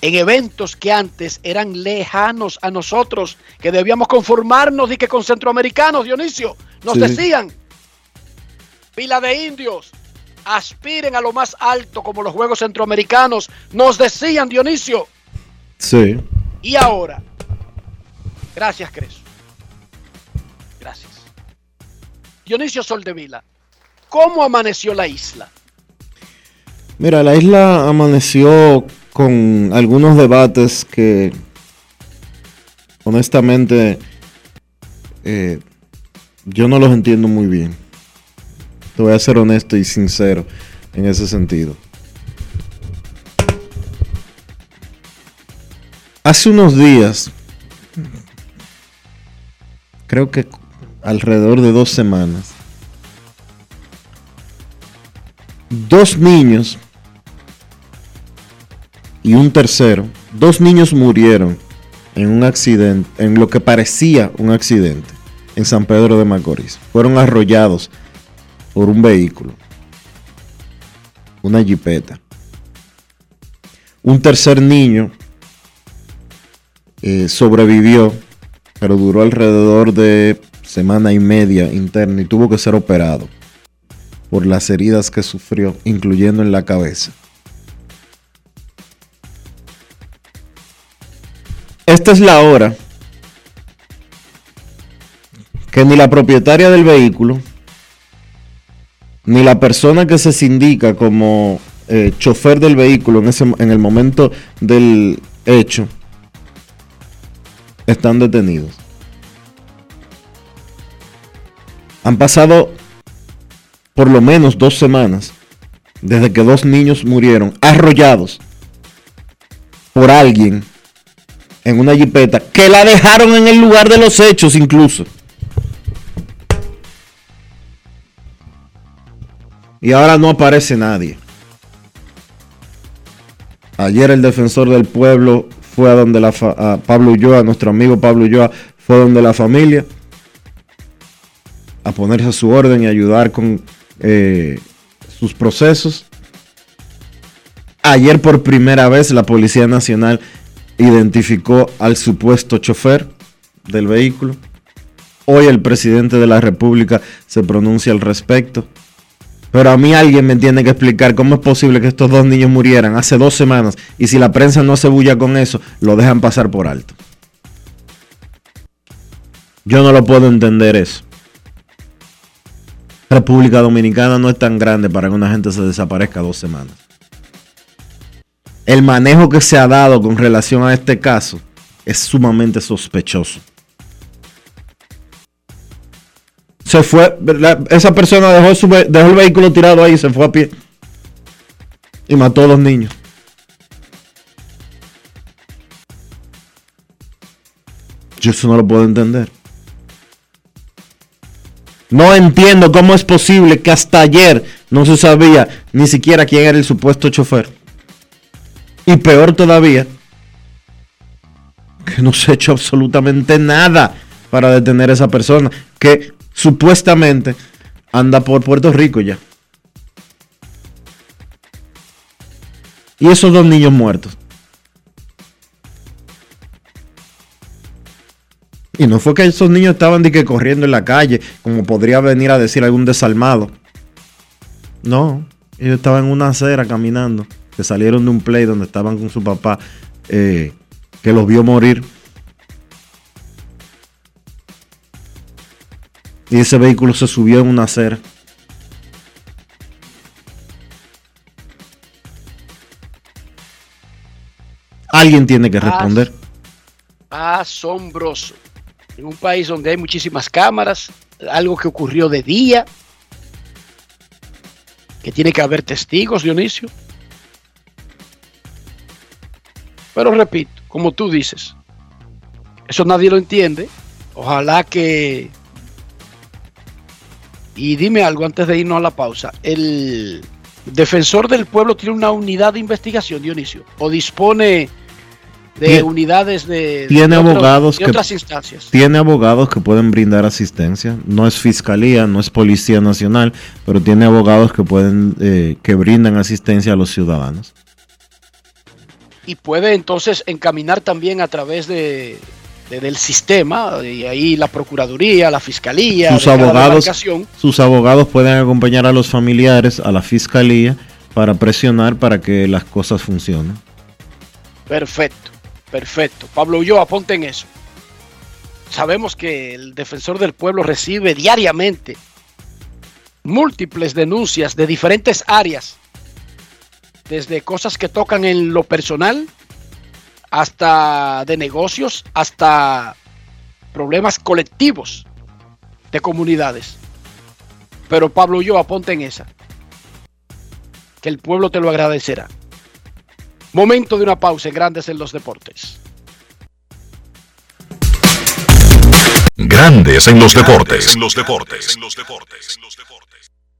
en eventos que antes eran lejanos a nosotros, que debíamos conformarnos y que con centroamericanos, Dionisio, nos Sí. decían, pila de indios, aspiren a lo más alto como los Juegos Centroamericanos, nos decían, Dionisio, Sí. y ahora, gracias, Creso. Gracias. Dionisio Soldevila, ¿cómo amaneció la isla? Mira, la isla amaneció con algunos debates que honestamente eh, yo no los entiendo muy bien. Te voy a ser honesto y sincero en ese sentido. Hace unos días, creo que alrededor de dos semanas, dos niños y un tercero, dos niños murieron en un accidente, en lo que parecía un accidente, en San Pedro de Macorís. Fueron arrollados por un vehículo, una jipeta. Un tercer niño eh, sobrevivió, pero duró alrededor de semana y media interna y tuvo que ser operado por las heridas que sufrió, incluyendo en la cabeza. Esta es la hora que ni la propietaria del vehículo, ni la persona que se sindica como eh, chofer del vehículo en, ese, en el momento del hecho, están detenidos. Han pasado por lo menos dos semanas desde que dos niños murieron arrollados por alguien en una jipeta que la dejaron en el lugar de los hechos incluso. Y ahora no aparece nadie. Ayer el defensor del pueblo fue a donde la a Pablo Ulloa, nuestro amigo Pablo Ulloa, fue donde la familia a ponerse a su orden y ayudar con eh, sus procesos. Ayer por primera vez la Policía Nacional identificó al supuesto chofer del vehículo. Hoy el presidente de la República se pronuncia al respecto. Pero a mí alguien me tiene que explicar cómo es posible que estos dos niños murieran hace dos semanas y si la prensa no se bulla con eso, lo dejan pasar por alto. Yo no lo puedo entender eso. República Dominicana no es tan grande para que una gente se desaparezca dos semanas. El manejo que se ha dado con relación a este caso es sumamente sospechoso. Se fue, esa persona dejó, su dejó el vehículo tirado ahí y se fue a pie. Y mató a dos niños. Yo eso no lo puedo entender. No entiendo cómo es posible que hasta ayer no se sabía ni siquiera quién era el supuesto chofer. Y peor todavía, que no se ha hecho absolutamente nada para detener a esa persona que supuestamente anda por Puerto Rico ya. Y esos dos niños muertos. Y no fue que esos niños estaban de que corriendo en la calle, como podría venir a decir algún desalmado. No, ellos estaban en una acera caminando, que salieron de un play donde estaban con su papá, eh, que los vio morir. Y ese vehículo se subió en una acera. Alguien tiene que responder. Asombroso. En un país donde hay muchísimas cámaras, algo que ocurrió de día, que tiene que haber testigos, Dionisio. Pero repito, como tú dices, eso nadie lo entiende. Ojalá que... Y dime algo antes de irnos a la pausa. El defensor del pueblo tiene una unidad de investigación, Dionisio, o dispone de Tiene- unidades de, tiene de otro- abogados de que- otras instancias. Tiene abogados que pueden brindar asistencia. No es fiscalía, no es policía nacional, pero tiene abogados que pueden, eh, que brindan asistencia a los ciudadanos. y puede entonces encaminar también a través de, de- del sistema y ahí la procuraduría, la fiscalía, Sus abogados, sus abogados pueden acompañar a los familiares a la fiscalía para presionar para que las cosas funcionen. Perfecto, perfecto. Pablo Ulloa, ponte en eso. Sabemos que el defensor del pueblo recibe diariamente múltiples denuncias de diferentes áreas, desde cosas que tocan en lo personal, hasta de negocios, hasta problemas colectivos de comunidades. Pero Pablo Ulloa, ponte en esa, que el pueblo te lo agradecerá. Momento de una pausa en Grandes en los Deportes. Grandes en los deportes. En los deportes. En los deportes.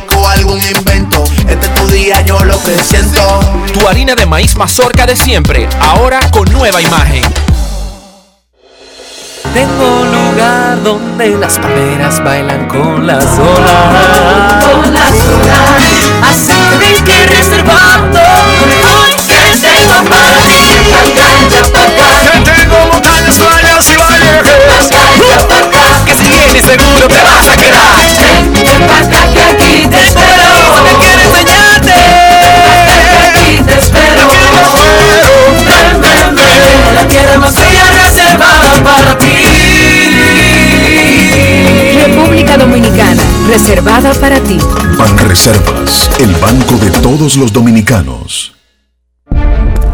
algún invento. Este es tu día, yo lo que siento. Tu harina de maíz mazorca de siempre, ahora con nueva imagen. Tengo un lugar donde las palmeras bailan con las olas. Con las olas. Así que que reservando. Hoy que tengo para ti. Que tengo montañas, playas y valles. Que si vienes seguro te vas a quedar. Ven pa' acá que aquí te espero. Porque quiero enseñarte. Aquí te espero. Ven, ven, ven. La tierra más bella reservada para ti. República Dominicana, reservada para ti. Banreservas, el banco de todos los dominicanos.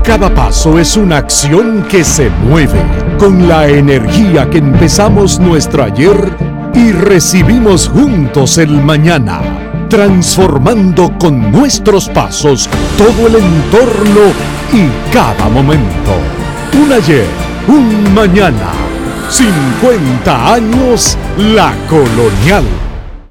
Cada paso es una acción que se mueve con la energía que empezamos nuestro ayer y recibimos juntos el mañana, transformando con nuestros pasos todo el entorno y cada momento. Un ayer, un mañana, 50 años la colonial.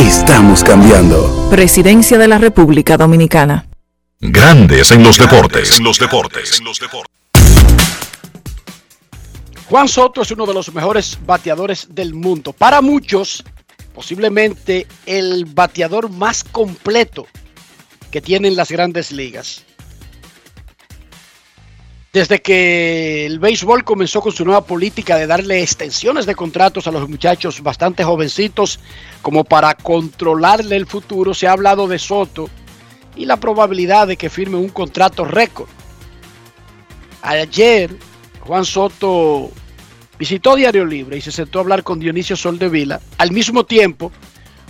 Estamos cambiando. Presidencia de la República Dominicana. Grandes en los deportes. En los deportes. Juan Soto es uno de los mejores bateadores del mundo. Para muchos, posiblemente el bateador más completo que tienen las grandes ligas. Desde que el béisbol comenzó con su nueva política de darle extensiones de contratos a los muchachos bastante jovencitos como para controlarle el futuro, se ha hablado de Soto y la probabilidad de que firme un contrato récord. Ayer Juan Soto visitó Diario Libre y se sentó a hablar con Dionisio Soldevila. Al mismo tiempo,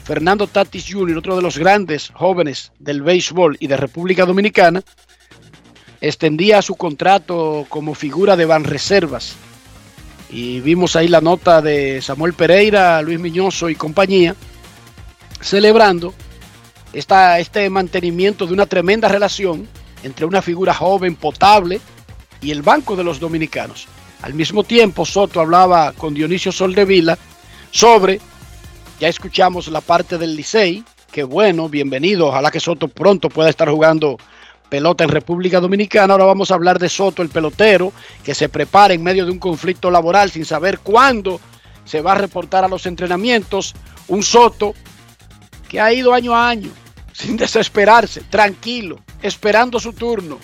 Fernando Tatis Jr., otro de los grandes jóvenes del béisbol y de República Dominicana, extendía su contrato como figura de Banreservas. Y vimos ahí la nota de Samuel Pereira, Luis Miñoso y compañía, celebrando esta, este mantenimiento de una tremenda relación entre una figura joven, potable, y el Banco de los Dominicanos. Al mismo tiempo, Soto hablaba con Dionisio Soldevila sobre, ya escuchamos la parte del Licey, que bueno, bienvenido, ojalá que Soto pronto pueda estar jugando pelota en República Dominicana. Ahora vamos a hablar de Soto, el pelotero, que se prepara en medio de un conflicto laboral sin saber cuándo se va a reportar a los entrenamientos. Un Soto que ha ido año a año, sin <laughs> desesperarse, tranquilo, esperando su turno.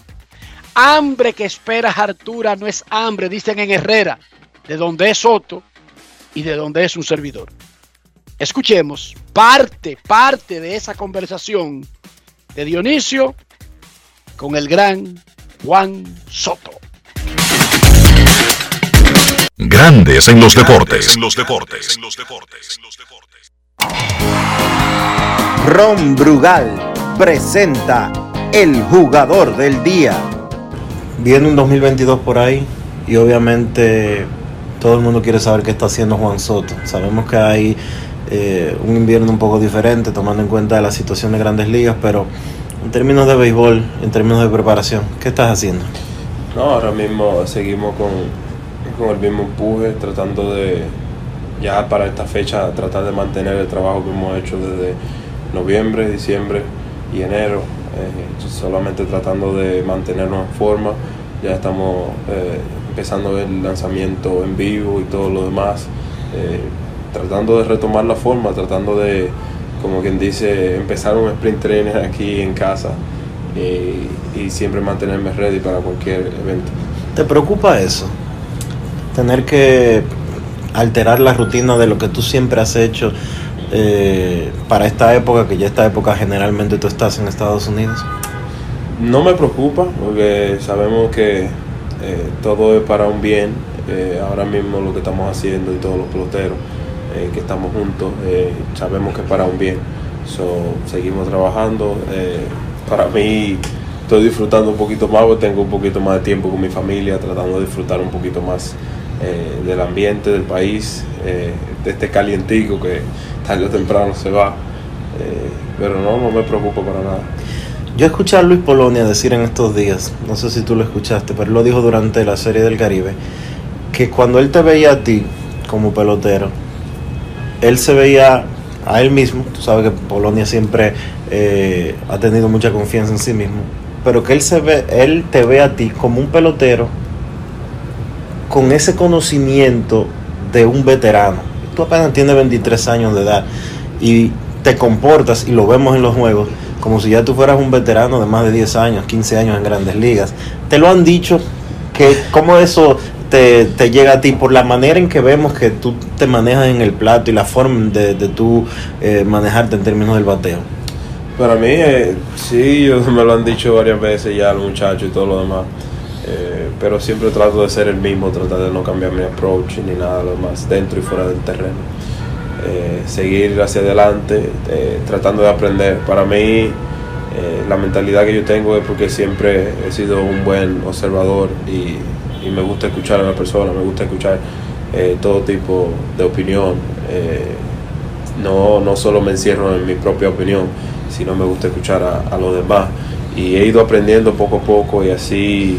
Hambre que espera Artura no es hambre, dicen en Herrera, de donde es Soto y de donde es un servidor. Escuchemos parte, parte de esa conversación de Dionisio con el gran Juan Soto. Grandes en los deportes. En los deportes. Ron Brugal presenta el jugador del día. Viene un 2022 por ahí y obviamente todo el mundo quiere saber qué está haciendo Juan Soto. Sabemos que hay eh, un invierno un poco diferente tomando en cuenta la situación de grandes ligas, pero en términos de béisbol, en términos de preparación, ¿qué estás haciendo? No, ahora mismo seguimos con, con el mismo empuje, tratando de, ya para esta fecha, tratar de mantener el trabajo que hemos hecho desde noviembre, diciembre y enero, eh, solamente tratando de mantenernos en forma. Ya estamos eh, empezando el lanzamiento en vivo y todo lo demás, eh, tratando de retomar la forma, tratando de, como quien dice, empezar un sprint training aquí en casa y siempre mantenerme ready para cualquier evento. ¿Te preocupa eso? Tener que alterar la rutina de lo que tú siempre has hecho eh, para esta época, que ya esta época generalmente tú estás en Estados Unidos? No me preocupa, porque sabemos que eh, todo es para un bien. Eh, ahora mismo lo que estamos haciendo y todos los peloteros eh, que estamos juntos, eh, sabemos que para un bien. So, seguimos trabajando. Eh, para mí estoy disfrutando un poquito más, porque tengo un poquito más de tiempo con mi familia, tratando de disfrutar un poquito más del ambiente, del país, de este calientico que tarde o temprano se va. Pero no, no me preocupo para nada. Yo escuché a Luis Polonia decir en estos días, no sé si tú lo escuchaste, pero lo dijo durante la Serie del Caribe, que cuando él te veía a ti como pelotero, él se veía a él mismo, tú sabes que Polonia siempre eh, ha tenido mucha confianza en sí mismo, pero que él, se ve, él te ve a ti como un pelotero con ese conocimiento de un veterano. Tú apenas tienes 23 años de edad y te comportas, y lo vemos en los juegos, como si ya tú fueras un veterano de más de 10 años, 15 años en grandes ligas. Te lo han dicho, que cómo eso te, te llega a ti por la manera en que vemos que tú te manejas en el plato y la forma de, de tú eh, manejarte en términos del bateo. Para mí, eh, sí, ellos <laughs> me lo han dicho varias veces ya los muchachos y todo lo demás. Eh, pero siempre trato de ser el mismo, tratar de no cambiar mi approach ni nada lo más dentro y fuera del terreno. Eh, seguir hacia adelante, eh, tratando de aprender. Para mí, la mentalidad que yo tengo es porque siempre he sido un buen observador y, y me gusta escuchar a la persona, me gusta escuchar eh, todo tipo de opinión. Eh, no, no solo me encierro en mi propia opinión, sino me gusta escuchar a, a los demás. Y he ido aprendiendo poco a poco y así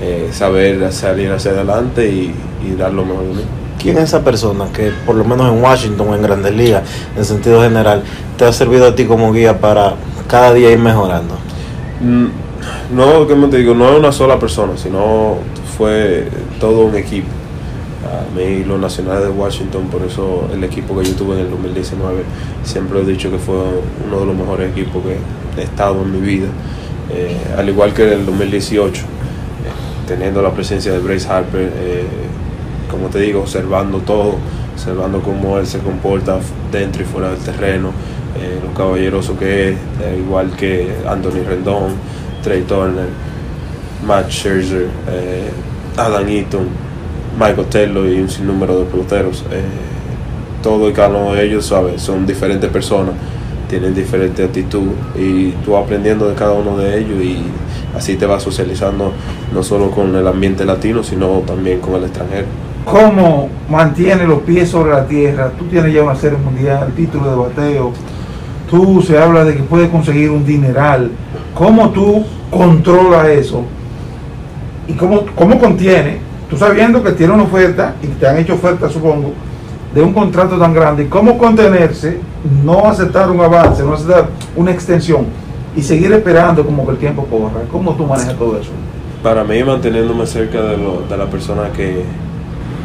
eh, saber salir hacia adelante y, y dar lo mejor de mí. ¿Quién es esa persona que por lo menos en Washington o en Grandes Ligas, en sentido general, te ha servido a ti como guía para cada día ir mejorando? Mm, No, como te digo, no es una sola persona, sino fue todo un equipo. A mí los nacionales de Washington, por eso el equipo que yo tuve en el 2019, siempre he dicho que fue uno de los mejores equipos que he estado en mi vida. Eh, al igual que en el 2018, eh, teniendo la presencia de Bryce Harper, eh, como te digo, observando todo, observando cómo él se comporta dentro y fuera del terreno, lo caballeroso que es, igual que Anthony Rendón, Trey Turner. Matt Scherzer, eh, Adam Eaton, Michael Taylor y un sinnúmero de peloteros. Eh, todo y cada uno de ellos, ¿sabes? Son diferentes personas, tienen diferente actitud y tú aprendiendo de cada uno de ellos y así te vas socializando no solo con el ambiente latino, sino también con el extranjero. ¿Cómo mantiene los pies sobre la tierra? Tú tienes ya una serie mundial, título de bateo. Tú se habla de que puedes conseguir un dineral. ¿Cómo tú controlas eso? ¿Y cómo, cómo contiene? Tú sabiendo que tiene una oferta, y te han hecho oferta, supongo, de un contrato tan grande. ¿Y cómo contenerse, no aceptar un avance, no aceptar una extensión y seguir esperando como que el tiempo corra? ¿Cómo tú manejas todo eso? Para mí, manteniéndome cerca de, lo, de la persona que,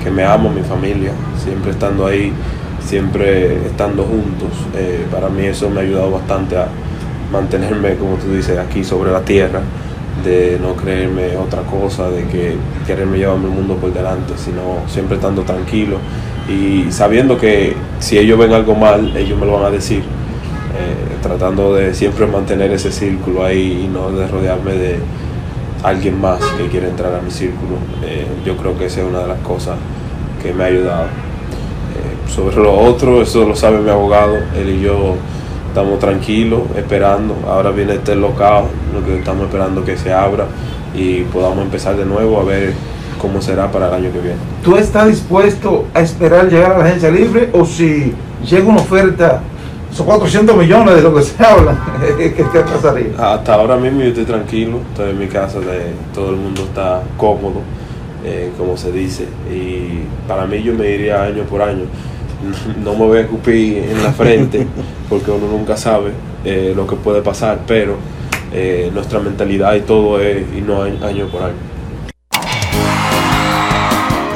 que me amo, mi familia, siempre estando ahí, siempre estando juntos, eh, para mí eso me ha ayudado bastante a mantenerme, como tú dices, aquí sobre la tierra, de no creerme otra cosa, de que quererme llevarme el mundo por delante, sino siempre estando tranquilo y sabiendo que si ellos ven algo mal, ellos me lo van a decir, eh, tratando de siempre mantener ese círculo ahí y no de rodearme de alguien más que quiere entrar a mi círculo. Eh, yo creo que esa es una de las cosas que me ha ayudado. Eh, sobre lo otro, eso lo sabe mi abogado, él y yo estamos tranquilos, esperando. Ahora viene este local, lo que estamos esperando que se abra y podamos empezar de nuevo a ver cómo será para el año que viene. ¿Tú estás dispuesto a esperar llegar a la agencia libre o si llega una oferta, son 400 millones de lo que se habla, <laughs> ¿qué te pasaría? Hasta ahora mismo yo estoy tranquilo, estoy en mi casa, de, todo el mundo está cómodo, eh, como se dice, y para mí yo me iría año por año. <laughs> No me voy a escupir en la frente <laughs> porque uno nunca sabe eh, lo que puede pasar, pero eh, nuestra mentalidad y todo es y no año por año.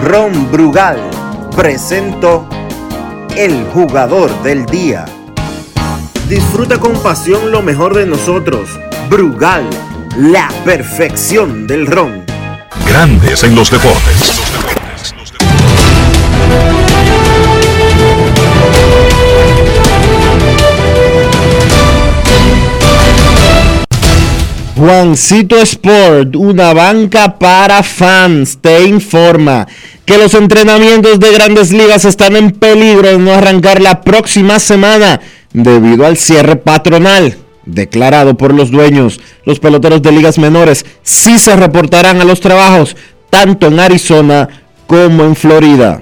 Ron Brugal presento el jugador del día. Disfruta con pasión lo mejor de nosotros. Brugal, la perfección del ron. Grandes en los deportes. Juancito Sport, una banca para fans, te informa que los entrenamientos de grandes ligas están en peligro de no arrancar la próxima semana debido al cierre patronal declarado por los dueños. Los peloteros de ligas menores sí se reportarán a los trabajos, tanto en Arizona como en Florida.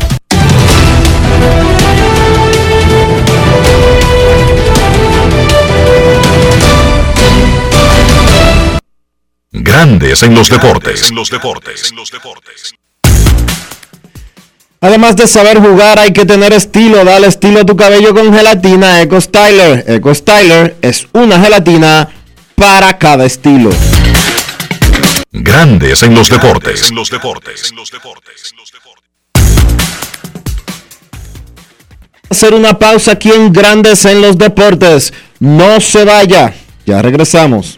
Grandes en los deportes. Además de saber jugar, hay que tener estilo. Dale estilo a tu cabello con gelatina Eco Styler. Eco Styler es una gelatina para cada estilo. Grandes en los deportes. Hacer una pausa aquí en Grandes en los deportes. No se vaya. Ya regresamos.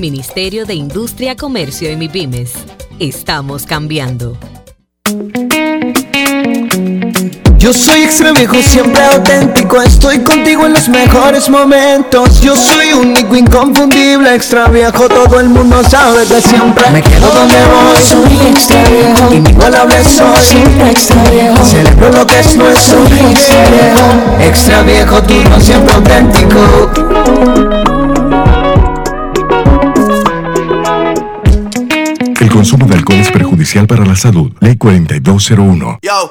Ministerio de Industria, Comercio y MIPIMES. Estamos cambiando. Yo soy extra viejo, siempre auténtico. Estoy contigo en los mejores momentos. Yo soy único, inconfundible, extra viejo. Todo el mundo sabe que siempre me quedo donde voy. Soy extra viejo, inigualable soy. Siempre extra viejo, celebro lo que es nuestro. Soy extra viejo, extra viejo, tú no siempre auténtico. consumo de alcohol es perjudicial para la salud. Ley 4201. Yo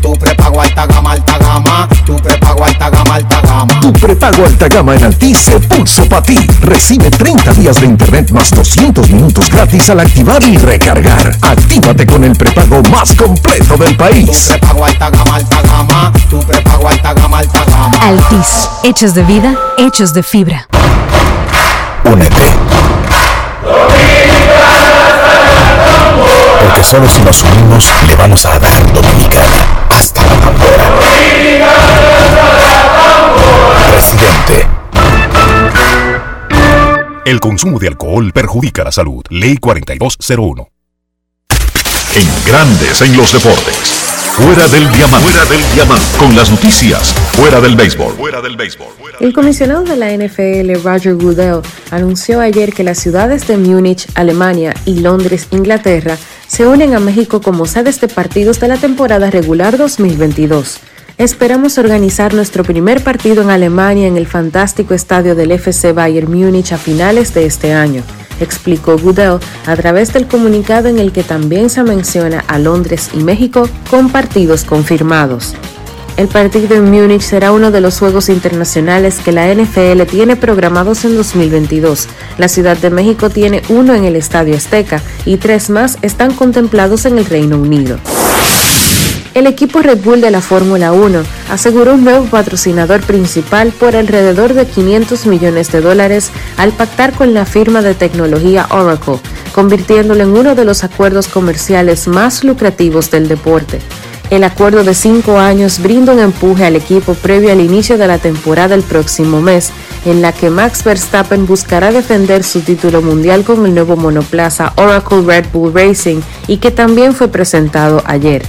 Tu prepago alta gama, alta gama. Tu prepago alta gama, alta gama. Tu prepago alta gama en Altis se puso para ti. Recibe 30 días de internet más 200 minutos gratis al activar y recargar. Actívate con el prepago más completo del país. Tu prepago alta gama, alta gama. Tu prepago alta gama, alta gama. Altis, hechos de vida, hechos de fibra. Únete. Solo si nos unimos le vamos a dar dominicana hasta la bandera. Presidente. El consumo de alcohol perjudica la salud. Ley 4201. En Grandes en los deportes. Fuera del diamante. Fuera del diamante. Con las noticias. Fuera del béisbol. Fuera del béisbol. El comisionado de la NFL, Roger Goodell, anunció ayer que las ciudades de Múnich, Alemania y Londres, Inglaterra, se unen a México como sedes de partidos de la temporada regular 2022. Esperamos organizar nuestro primer partido en Alemania en el fantástico estadio del FC Bayern Múnich a finales de este año, explicó Goodell a través del comunicado en el que también se menciona a Londres y México con partidos confirmados. El partido en Múnich será uno de los juegos internacionales que la NFL tiene programados en 2022. La Ciudad de México tiene uno en el Estadio Azteca y tres más están contemplados en el Reino Unido. El equipo Red Bull de la Fórmula 1 aseguró un nuevo patrocinador principal por alrededor de 500 millones de dólares al pactar con la firma de tecnología Oracle, convirtiéndolo en uno de los acuerdos comerciales más lucrativos del deporte. El acuerdo de cinco años brinda un empuje al equipo previo al inicio de la temporada el próximo mes, en la que Max Verstappen buscará defender su título mundial con el nuevo monoplaza Oracle Red Bull Racing y que también fue presentado ayer.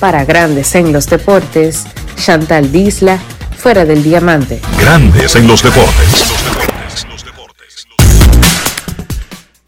Para Grandes en los Deportes, Chantal Disla, fuera del diamante. Grandes en los deportes.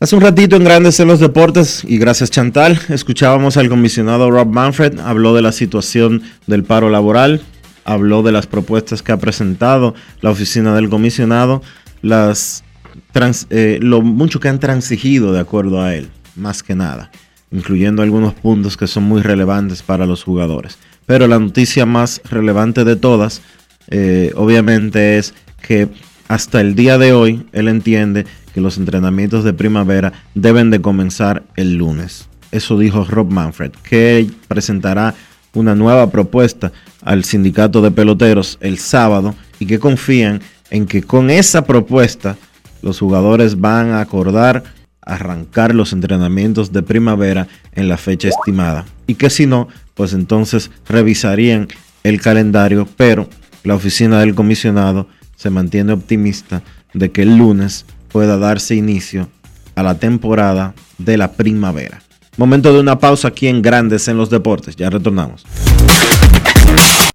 Hace un ratito en Grandes en los Deportes, y gracias Chantal, escuchábamos al comisionado Rob Manfred, habló de la situación del paro laboral, habló de las propuestas que ha presentado la oficina del comisionado, las trans- eh, lo mucho que han transigido de acuerdo a él, más que nada, incluyendo algunos puntos que son muy relevantes para los jugadores. Pero la noticia más relevante de todas, eh, obviamente, es que hasta el día de hoy él entiende que los entrenamientos de primavera deben de comenzar el lunes. Eso dijo Rob Manfred, que presentará una nueva propuesta al sindicato de peloteros el sábado y que confían en que con esa propuesta los jugadores van a acordar arrancar los entrenamientos de primavera en la fecha estimada y que si no, pues entonces revisarían el calendario, pero la oficina del comisionado se mantiene optimista de que el lunes pueda darse inicio a la temporada de la primavera. Momento de una pausa aquí en Grandes en los Deportes. Ya retornamos.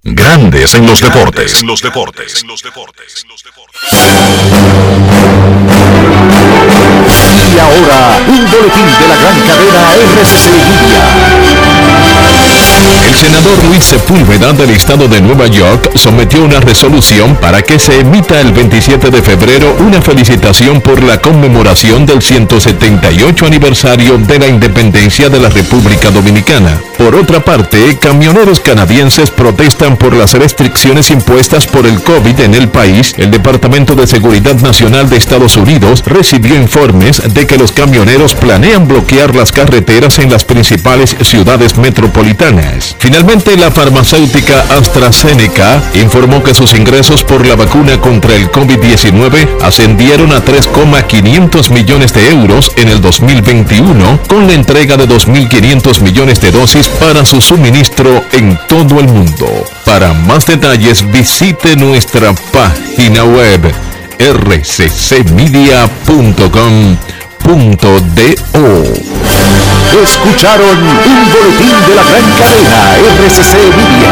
Grandes en los deportes. En los deportes. Y ahora, un boletín de la gran cadena RCC Libia. El Senado gobernador Luis Sepúlveda del estado de Nueva York sometió una resolución para que se emita el 27 de febrero una felicitación por la conmemoración del 178 aniversario de la independencia de la República Dominicana. Por otra parte, camioneros canadienses protestan por las restricciones impuestas por el COVID en el país. El Departamento de Seguridad Nacional de Estados Unidos recibió informes de que los camioneros planean bloquear las carreteras en las principales ciudades metropolitanas. Finalmente, la farmacéutica AstraZeneca informó que sus ingresos por la vacuna contra el COVID-19 ascendieron a 3,500 millones de euros en el 2021 con la entrega de 2.500 millones de dosis para su suministro en todo el mundo. Para más detalles visite nuestra página web rccmedia.com.do. Escucharon un boletín de la gran cadena RCC Media.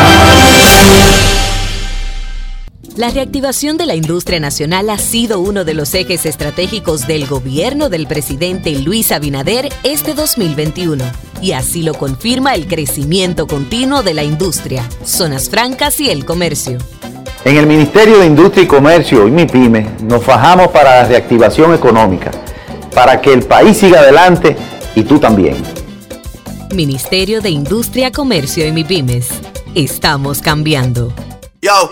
La reactivación de la industria nacional ha sido uno de los ejes estratégicos del gobierno del presidente Luis Abinader este 2021. Y así lo confirma el crecimiento continuo de la industria, zonas francas y el comercio. En el Ministerio de Industria y Comercio y MIPYME nos fajamos para la reactivación económica, para que el país siga adelante y tú también. Ministerio de Industria, Comercio y MIPYMES. Estamos cambiando. Yo,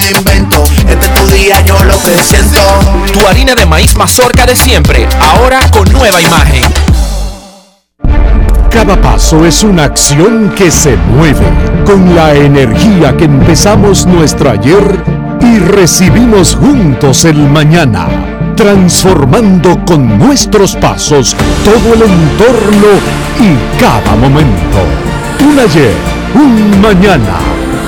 invento. Este es tu día, yo lo que siento. Tu harina de maíz mazorca de siempre, ahora con nueva imagen. Cada paso es una acción que se mueve con la energía que empezamos nuestro ayer y recibimos juntos el mañana, transformando con nuestros pasos todo el entorno y cada momento. Un ayer, un mañana,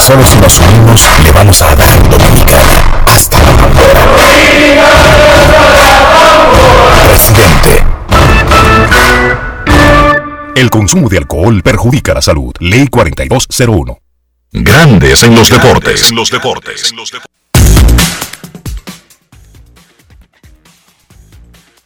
Solo si nos unimos le vamos a dar Dominicana hasta la bandera. Presidente. El consumo de alcohol perjudica la salud. Ley 4201. Grandes en los deportes. En los deportes.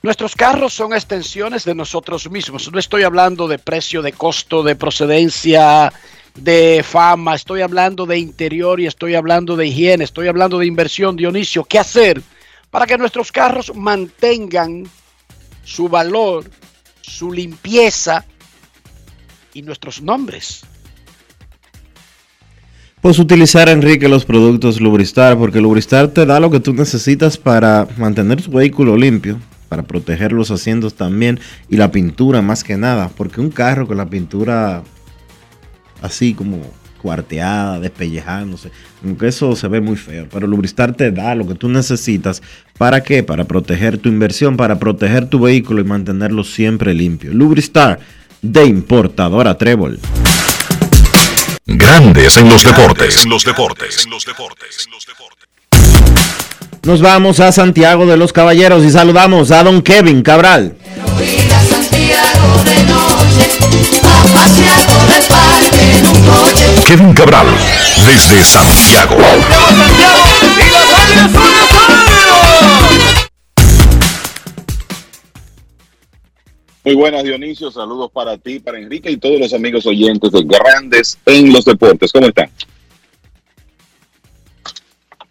Nuestros carros son extensiones de nosotros mismos. No estoy hablando de precio, de costo, de procedencia, de fama. Estoy hablando de interior y estoy hablando de higiene. Estoy hablando de inversión, Dionisio. ¿Qué hacer para que nuestros carros mantengan su valor, su limpieza y nuestros nombres? Pues utilizar, Enrique, los productos Lubristar, porque Lubristar te da lo que tú necesitas para mantener tu vehículo limpio, para proteger los asientos también y la pintura más que nada, porque un carro con la pintura así como cuarteada, despellejándose, aunque eso se ve muy feo, pero Lubristar te da lo que tú necesitas, ¿para qué? Para proteger tu inversión, para proteger tu vehículo y mantenerlo siempre limpio. Lubristar de importadora Trébol. Grandes en los deportes. En los deportes. Nos vamos a Santiago de los Caballeros y saludamos a don Kevin Cabral. Kevin Cabral, desde Santiago. Muy buenas, Dionisio. Saludos para ti, para Enrique y todos los amigos oyentes de Grandes en los Deportes. ¿Cómo están?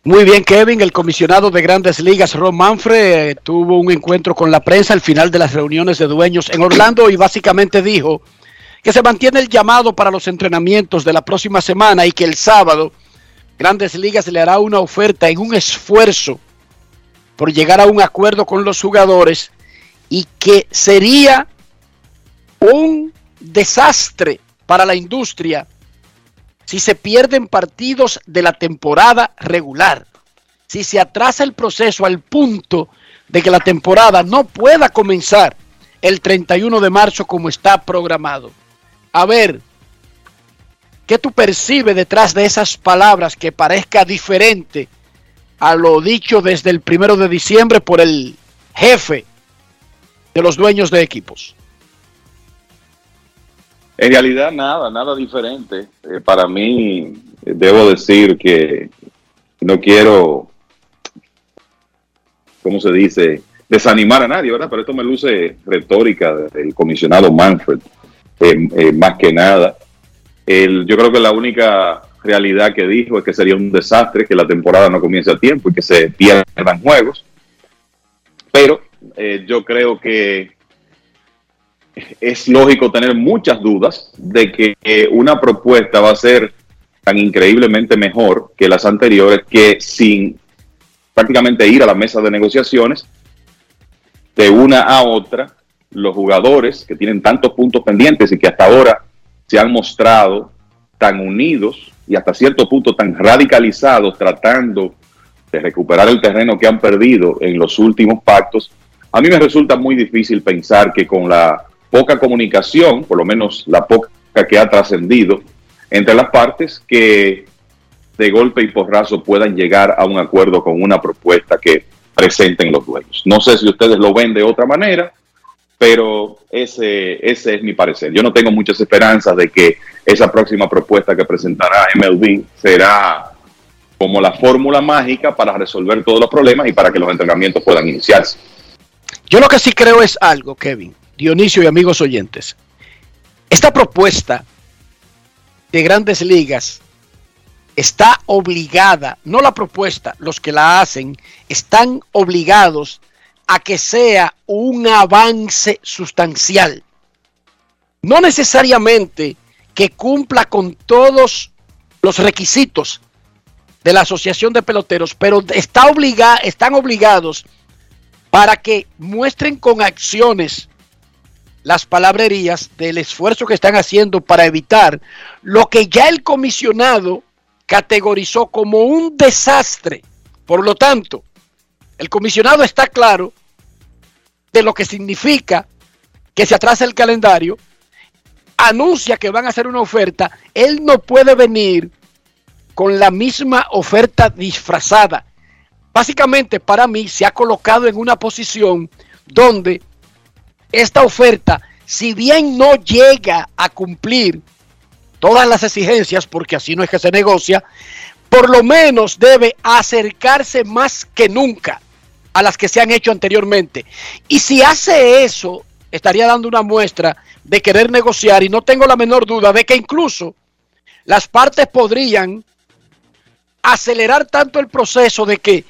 Muy bien, Kevin. El comisionado de Grandes Ligas, Ron Manfred, tuvo un encuentro con la prensa al final de las reuniones de dueños en Orlando y básicamente dijo que se mantiene el llamado para los entrenamientos de la próxima semana y que el sábado Grandes Ligas le hará una oferta en un esfuerzo por llegar a un acuerdo con los jugadores y que sería un desastre para la industria si se pierden partidos de la temporada regular, si se atrasa el proceso al punto de que la temporada no pueda comenzar el 31 de marzo como está programado. A ver, ¿qué tú percibes detrás de esas palabras que parezca diferente a lo dicho desde el primero de diciembre por el jefe de los dueños de equipos? En realidad nada, nada diferente. Eh, para mí, debo decir que no quiero, ¿cómo se dice? Desanimar a nadie, ¿verdad? Pero esto me luce retórica del comisionado Manfred, eh, eh, más que nada. El, yo creo que la única realidad que dijo es que sería un desastre que la temporada no comience a tiempo y que se pierdan juegos. Pero yo creo que es lógico tener muchas dudas de que una propuesta va a ser tan increíblemente mejor que las anteriores que sin prácticamente ir a la mesa de negociaciones, de una a otra, los jugadores que tienen tantos puntos pendientes y que hasta ahora se han mostrado tan unidos y hasta cierto punto tan radicalizados tratando de recuperar el terreno que han perdido en los últimos pactos, a mí me resulta muy difícil pensar que con la poca comunicación, por lo menos la poca que ha trascendido entre las partes, que de golpe y porrazo puedan llegar a un acuerdo con una propuesta que presenten los dueños. No sé si ustedes lo ven de otra manera, pero ese, ese es mi parecer. Yo no tengo muchas esperanzas de que esa próxima propuesta que presentará MLB será como la fórmula mágica para resolver todos los problemas y para que los entrenamientos puedan iniciarse. Yo lo que sí creo es algo, Kevin. Dionisio y amigos oyentes, esta propuesta de grandes ligas está obligada, no la propuesta, los que la hacen, están obligados a que sea un avance sustancial. No necesariamente que cumpla con todos los requisitos de la Asociación de Peloteros, pero está obliga, están obligados para que muestren con acciones las palabrerías del esfuerzo que están haciendo para evitar lo que ya el comisionado categorizó como un desastre. Por lo tanto, el comisionado está claro de lo que significa que se atrasa el calendario, anuncia que van a hacer una oferta, él no puede venir con la misma oferta disfrazada. Básicamente, para mí, se ha colocado en una posición donde esta oferta, si bien no llega a cumplir todas las exigencias, porque así no es que se negocia, por lo menos debe acercarse más que nunca a las que se han hecho anteriormente. Y si hace eso, estaría dando una muestra de querer negociar y no tengo la menor duda de que incluso las partes podrían acelerar tanto el proceso de que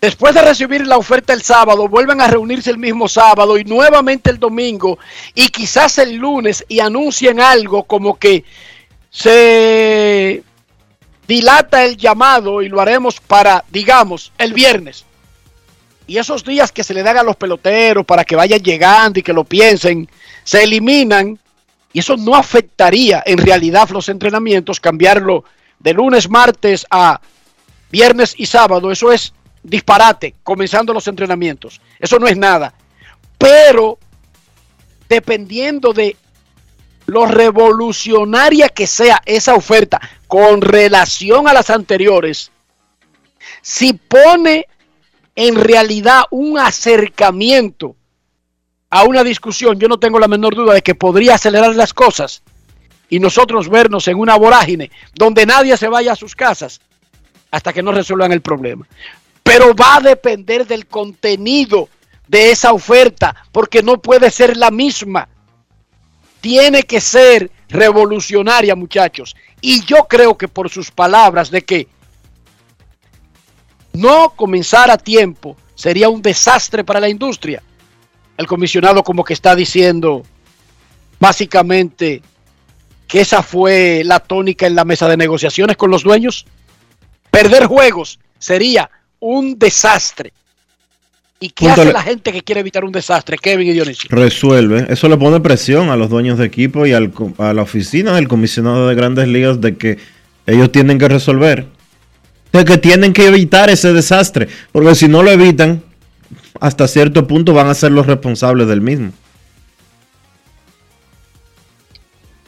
Después de recibir la oferta el sábado, vuelven a reunirse el mismo sábado y nuevamente el domingo y quizás el lunes y anuncien algo como que se dilata el llamado y lo haremos para, digamos, el viernes. Y esos días que se le dan a los peloteros para que vayan llegando y que lo piensen, se eliminan y eso no afectaría en realidad los entrenamientos, cambiarlo de lunes, martes a viernes y sábado. Eso es disparate comenzando los entrenamientos. Eso no es nada. Pero dependiendo de lo revolucionaria que sea esa oferta con relación a las anteriores, si pone en realidad un acercamiento a una discusión, yo no tengo la menor duda de que podría acelerar las cosas y nosotros vernos en una vorágine donde nadie se vaya a sus casas hasta que no resuelvan el problema pero va a depender del contenido de esa oferta, porque no puede ser la misma. Tiene que ser revolucionaria, muchachos. Y yo creo que por sus palabras de que no comenzar a tiempo sería un desastre para la industria. El comisionado como que está diciendo básicamente que esa fue la tónica en la mesa de negociaciones con los dueños. Perder juegos sería un desastre. ¿Y qué hace la gente que quiere evitar un desastre, Kevin y Dionisio? Resuelve. Eso le pone presión a los dueños de equipo y al, a la oficina del comisionado de grandes ligas de que ellos tienen que resolver. De que tienen que evitar ese desastre. Porque si no lo evitan, hasta cierto punto van a ser los responsables del mismo.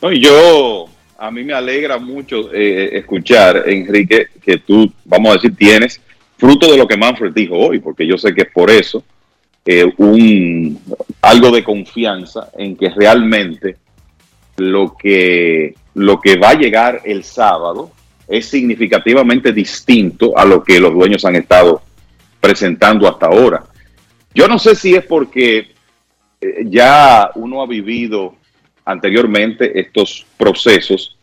No, yo, a mí me alegra mucho eh, escuchar, Enrique, que tú, vamos a decir, tienes fruto de lo que Manfred dijo hoy, porque yo sé que es por eso eh, un, algo de confianza en que realmente lo que, lo que va a llegar el sábado es significativamente distinto a lo que los dueños han estado presentando hasta ahora. Yo no sé si es porque eh, ya uno ha vivido anteriormente estos procesos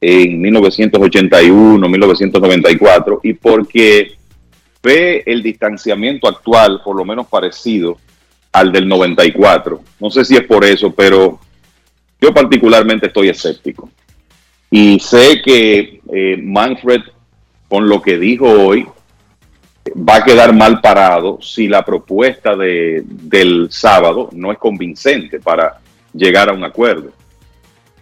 en 1981, 1994, y porque ve el distanciamiento actual por lo menos parecido al del 94. No sé si es por eso, pero yo particularmente estoy escéptico. Y sé que eh, Manfred, con lo que dijo hoy, va a quedar mal parado si la propuesta de, del sábado no es convincente para llegar a un acuerdo.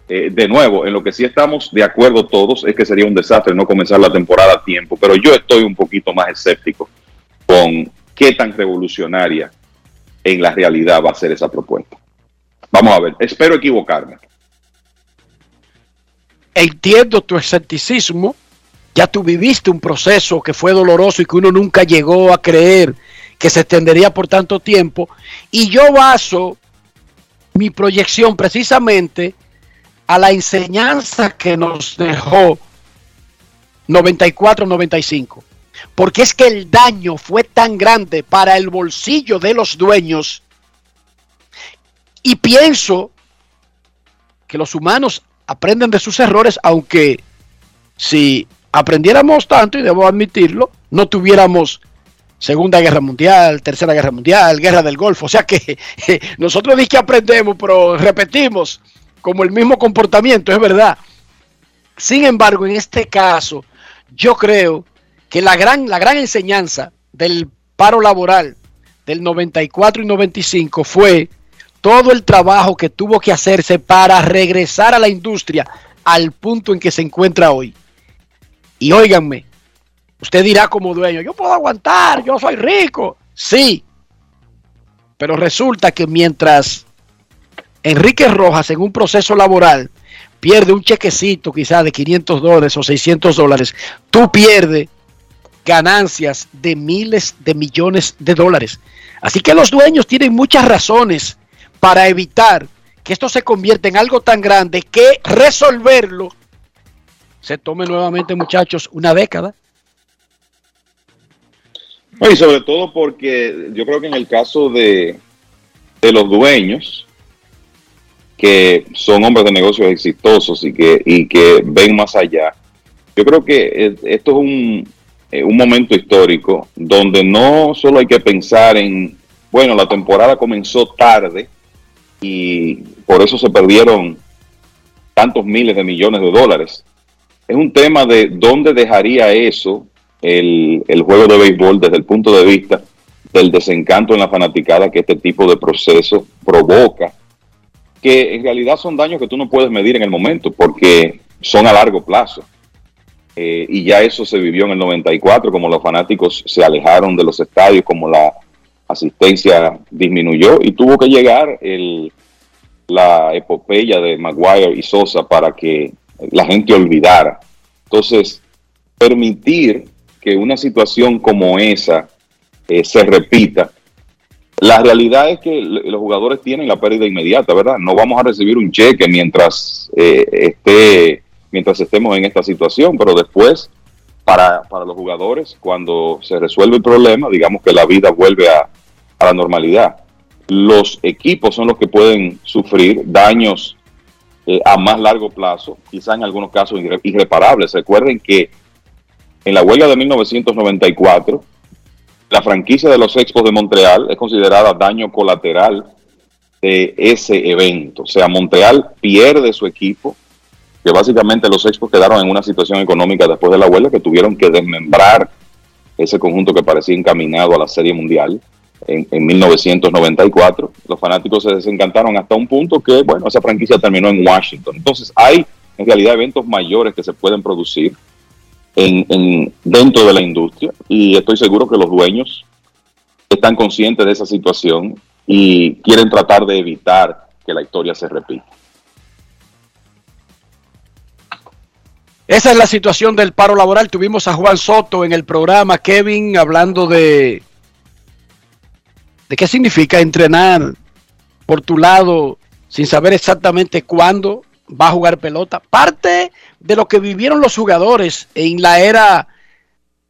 Eh, de nuevo, en lo que sí estamos de acuerdo todos es que sería un desastre no comenzar la temporada a tiempo, pero yo estoy un poquito más escéptico con qué tan revolucionaria en la realidad va a ser esa propuesta. Vamos a ver, espero equivocarme. Entiendo tu escepticismo, ya tú viviste un proceso que fue doloroso y que uno nunca llegó a creer que se extendería por tanto tiempo, y yo baso mi proyección precisamente a la enseñanza que nos dejó 94-95. Porque es que el daño fue tan grande para el bolsillo de los dueños. Y pienso que los humanos aprenden de sus errores, aunque si aprendiéramos tanto, y debo admitirlo, no tuviéramos Segunda Guerra Mundial, Tercera Guerra Mundial, Guerra del Golfo. O sea que <laughs> nosotros ni que aprendemos, pero repetimos como el mismo comportamiento, es verdad. Sin embargo, en este caso, yo creo que la gran, la gran enseñanza del paro laboral del 94 y 95 fue todo el trabajo que tuvo que hacerse para regresar a la industria al punto en que se encuentra hoy. Y óiganme, usted dirá como dueño, yo puedo aguantar, yo soy rico. Sí, pero resulta que mientras Enrique Rojas en un proceso laboral pierde un chequecito quizás de 500 dólares o 600 dólares, tú pierdes ganancias de miles de millones de dólares. Así que los dueños tienen muchas razones para evitar que esto se convierta en algo tan grande que resolverlo se tome nuevamente, muchachos, una década. Y sobre todo porque yo creo que en el caso de, de los dueños, que son hombres de negocios exitosos y que, y que ven más allá. Yo creo que esto es un, eh, un momento histórico donde no solo hay que pensar en, bueno, la temporada comenzó tarde y por eso se perdieron tantos miles de millones de dólares. Es un tema de dónde dejaría eso el, el juego de béisbol desde el punto de vista del desencanto en la fanaticada que este tipo de proceso provoca que en realidad son daños que tú no puedes medir en el momento porque son a largo plazo. Eh, y ya eso se vivió en el 94, como los fanáticos se alejaron de los estadios, como la asistencia disminuyó y tuvo que llegar el, la epopeya de Maguire y Sosa para que la gente olvidara. Entonces, permitir que una situación como esa eh, se repita la realidad es que los jugadores tienen la pérdida inmediata, ¿verdad? No vamos a recibir un cheque mientras eh, esté, mientras estemos en esta situación, pero después, para, para, los jugadores, cuando se resuelve el problema, digamos que la vida vuelve a, a la normalidad. Los equipos son los que pueden sufrir daños eh, a más largo plazo, quizá en algunos casos irre irreparables. Recuerden que en la huelga de 1994, la franquicia de los Expos de Montreal es considerada daño colateral de ese evento. O sea, Montreal pierde su equipo, que básicamente los Expos quedaron en una situación económica después de la huelga que tuvieron que desmembrar ese conjunto que parecía encaminado a la Serie Mundial en, en 1994. Los fanáticos se desencantaron hasta un punto que, bueno, esa franquicia terminó en Washington. Entonces, hay en realidad eventos mayores que se pueden producir en, dentro de la industria y estoy seguro que los dueños están conscientes de esa situación y quieren tratar de evitar que la historia se repita. Esa es la situación del paro laboral. Tuvimos a Juan Soto en el programa, Kevin, hablando de, de qué significa entrenar por tu lado sin saber exactamente cuándo va a jugar pelota. Parte de lo que vivieron los jugadores en la era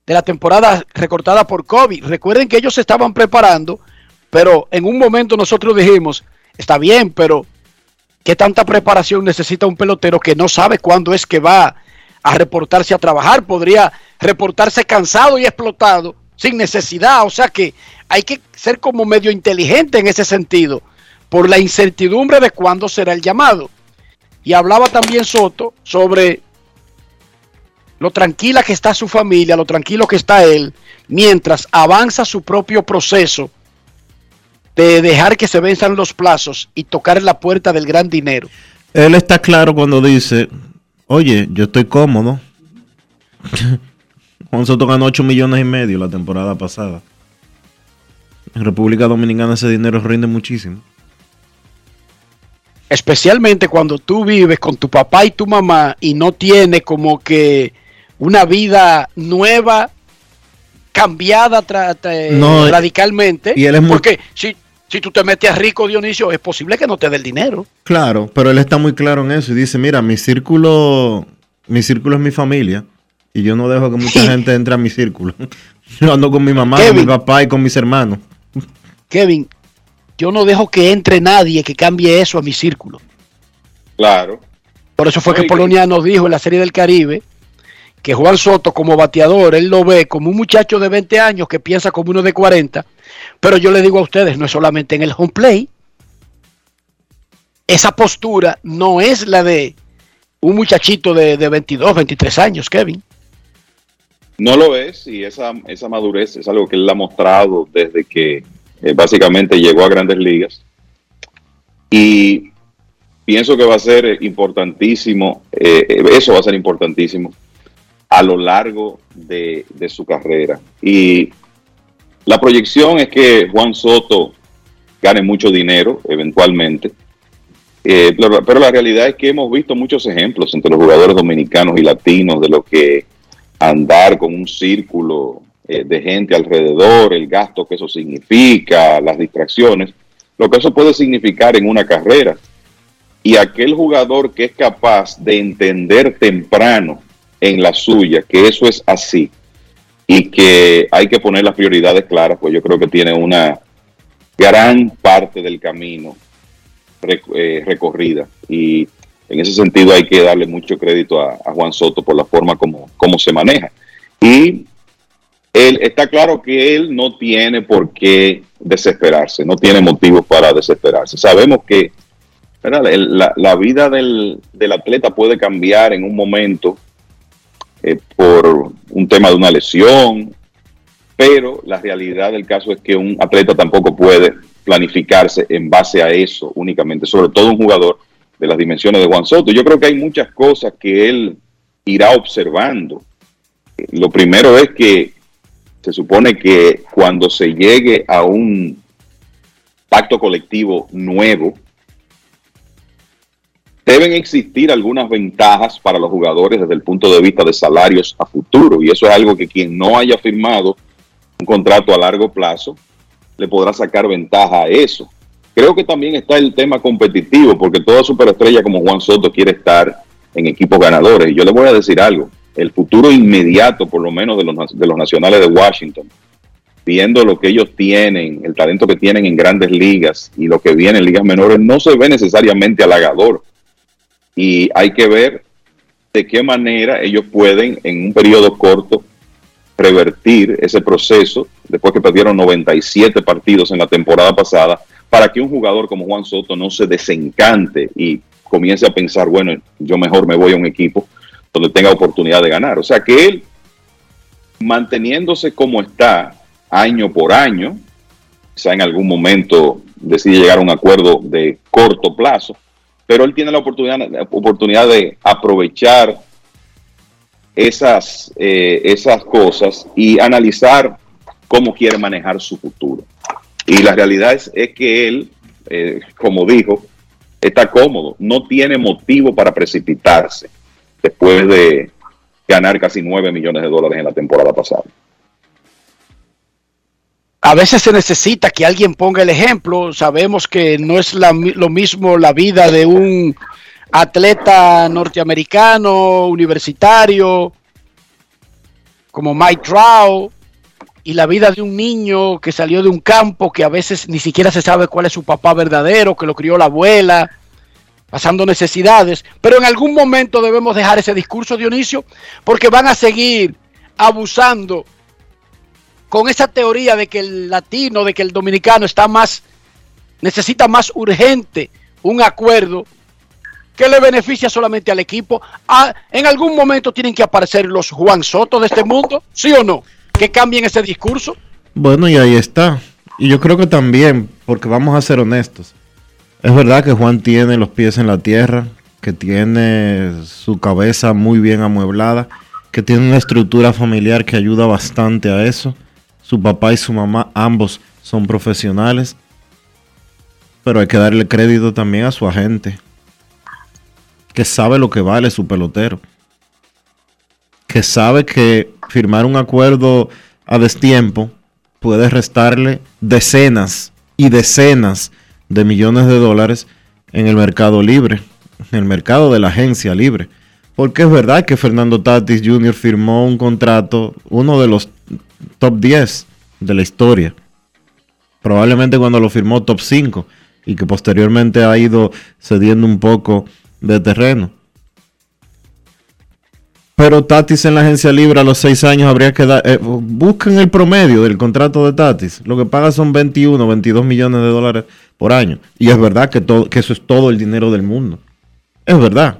de la temporada recortada por COVID. Recuerden que ellos se estaban preparando, pero en un momento nosotros dijimos, está bien, pero ¿qué tanta preparación necesita un pelotero que no sabe cuándo es que va a reportarse a trabajar? Podría reportarse cansado y explotado sin necesidad. O sea que hay que ser como medio inteligente en ese sentido, por la incertidumbre de cuándo será el llamado. Y hablaba también Soto sobre lo tranquila que está su familia, lo tranquilo que está él, mientras avanza su propio proceso de dejar que se venzan los plazos y tocar la puerta del gran dinero. Él está claro cuando dice, oye, yo estoy cómodo. <laughs> Juan Soto ganó 8 millones y medio la temporada pasada. En República Dominicana ese dinero rinde muchísimo. Especialmente cuando tú vives con tu papá y tu mamá y no tienes como que una vida nueva, cambiada radicalmente. Y él es porque si, si tú te metes a rico, Dionisio, es posible que no te dé el dinero. Claro, pero él está muy claro en eso y dice, mira, mi círculo, mi círculo es mi familia y yo no dejo que mucha gente entre a mi círculo. <laughs> Yo ando con mi mamá, con mi papá y con mis hermanos. Kevin, yo no dejo que entre nadie que cambie eso a mi círculo. Claro. Por eso fue que Polonia nos dijo en la Serie del Caribe que Juan Soto como bateador, él lo ve como un muchacho de 20 años que piensa como uno de 40, pero yo le digo a ustedes, no es solamente en el home play, esa postura no es la de un muchachito de, de 22, 23 años, Kevin. No lo es y esa, esa madurez es algo que él ha mostrado desde que eh, básicamente llegó a grandes ligas. Y pienso que va a ser importantísimo, eh, eso va a ser importantísimo a lo largo de, su carrera. Y la proyección es que Juan Soto gane mucho dinero eventualmente. Eh, pero, la realidad es que hemos visto muchos ejemplos entre los jugadores dominicanos y latinos de lo que andar con un círculo eh, de gente alrededor, el gasto que eso significa, las distracciones, lo que eso puede significar en una carrera. Y aquel jugador que es capaz de entender temprano en la suya que eso es así y que hay que poner las prioridades claras, pues yo creo que tiene una gran parte del camino eh, recorrida. Y en ese sentido hay que darle mucho crédito a, Juan Soto por la forma como, como se maneja. Y él está claro que él no tiene por qué desesperarse, no tiene motivos para desesperarse. Sabemos que la, vida del, atleta puede cambiar en un momento eh, por un tema de una lesión, pero la realidad del caso es que un atleta tampoco puede planificarse en base a eso únicamente, sobre todo un jugador de las dimensiones de Juan Soto. Yo creo que hay muchas cosas que él irá observando. Lo primero es que se supone que cuando se llegue a un pacto colectivo nuevo, deben existir algunas ventajas para los jugadores desde el punto de vista de salarios a futuro. Y eso es algo que quien no haya firmado un contrato a largo plazo le podrá sacar ventaja a eso. Creo que también está el tema competitivo, porque toda superestrella como Juan Soto quiere estar en equipos ganadores. Y yo le voy a decir algo, el futuro inmediato, por lo menos de los, de los nacionales de Washington, viendo lo que ellos tienen, el talento que tienen en grandes ligas y lo que viene en ligas menores, no se ve necesariamente halagador. Y hay que ver de qué manera ellos pueden en un periodo corto revertir ese proceso después que perdieron 97 partidos en la temporada pasada para que un jugador como Juan Soto no se desencante y comience a pensar, bueno, yo mejor me voy a un equipo donde tenga oportunidad de ganar. O sea que él, manteniéndose como está año por año, quizá en algún momento decide llegar a un acuerdo de corto plazo, pero él tiene la oportunidad, oportunidad de aprovechar esas, eh, esas cosas y analizar cómo quiere manejar su futuro. Y la realidad es, que él, eh, como dijo, está cómodo, no tiene motivo para precipitarse después de ganar casi 9 millones de dólares en la temporada pasada. A veces se necesita que alguien ponga el ejemplo. Sabemos que no es lo mismo la vida de un atleta norteamericano, universitario, como Mike Trout, y la vida de un niño que salió de un campo que a veces ni siquiera se sabe cuál es su papá verdadero, que lo crió la abuela, pasando necesidades. Pero en algún momento debemos dejar ese discurso, Dionisio, porque van a seguir abusando con esa teoría de que el latino, de que el dominicano está más, necesita más urgente un acuerdo que le beneficia solamente al equipo. Ah, en algún momento tienen que aparecer los Juan Soto de este mundo, ¿sí o no? Que cambien ese discurso. Bueno, y ahí está. Y yo creo que también, porque vamos a ser honestos, es verdad que Juan tiene los pies en la tierra, que tiene su cabeza muy bien amueblada, que tiene una estructura familiar que ayuda bastante a eso. Su papá y su mamá ambos son profesionales. Pero hay que darle crédito también a su agente, que sabe lo que vale su pelotero. Que sabe que firmar un acuerdo a destiempo puede restarle decenas y decenas de millones de dólares en el mercado libre, en el mercado de la agencia libre. Porque es verdad que Fernando Tatis Jr. firmó un contrato, uno de los top 10 de la historia. Probablemente cuando lo firmó top 5 y que posteriormente ha ido cediendo un poco de terreno. Pero Tatis en la agencia libre a los 6 años habría que dar... Eh, busquen el promedio del contrato de Tatis. Lo que paga son 21, 22 millones de dólares por año. Y es verdad que, todo, que eso es todo el dinero del mundo. Es verdad.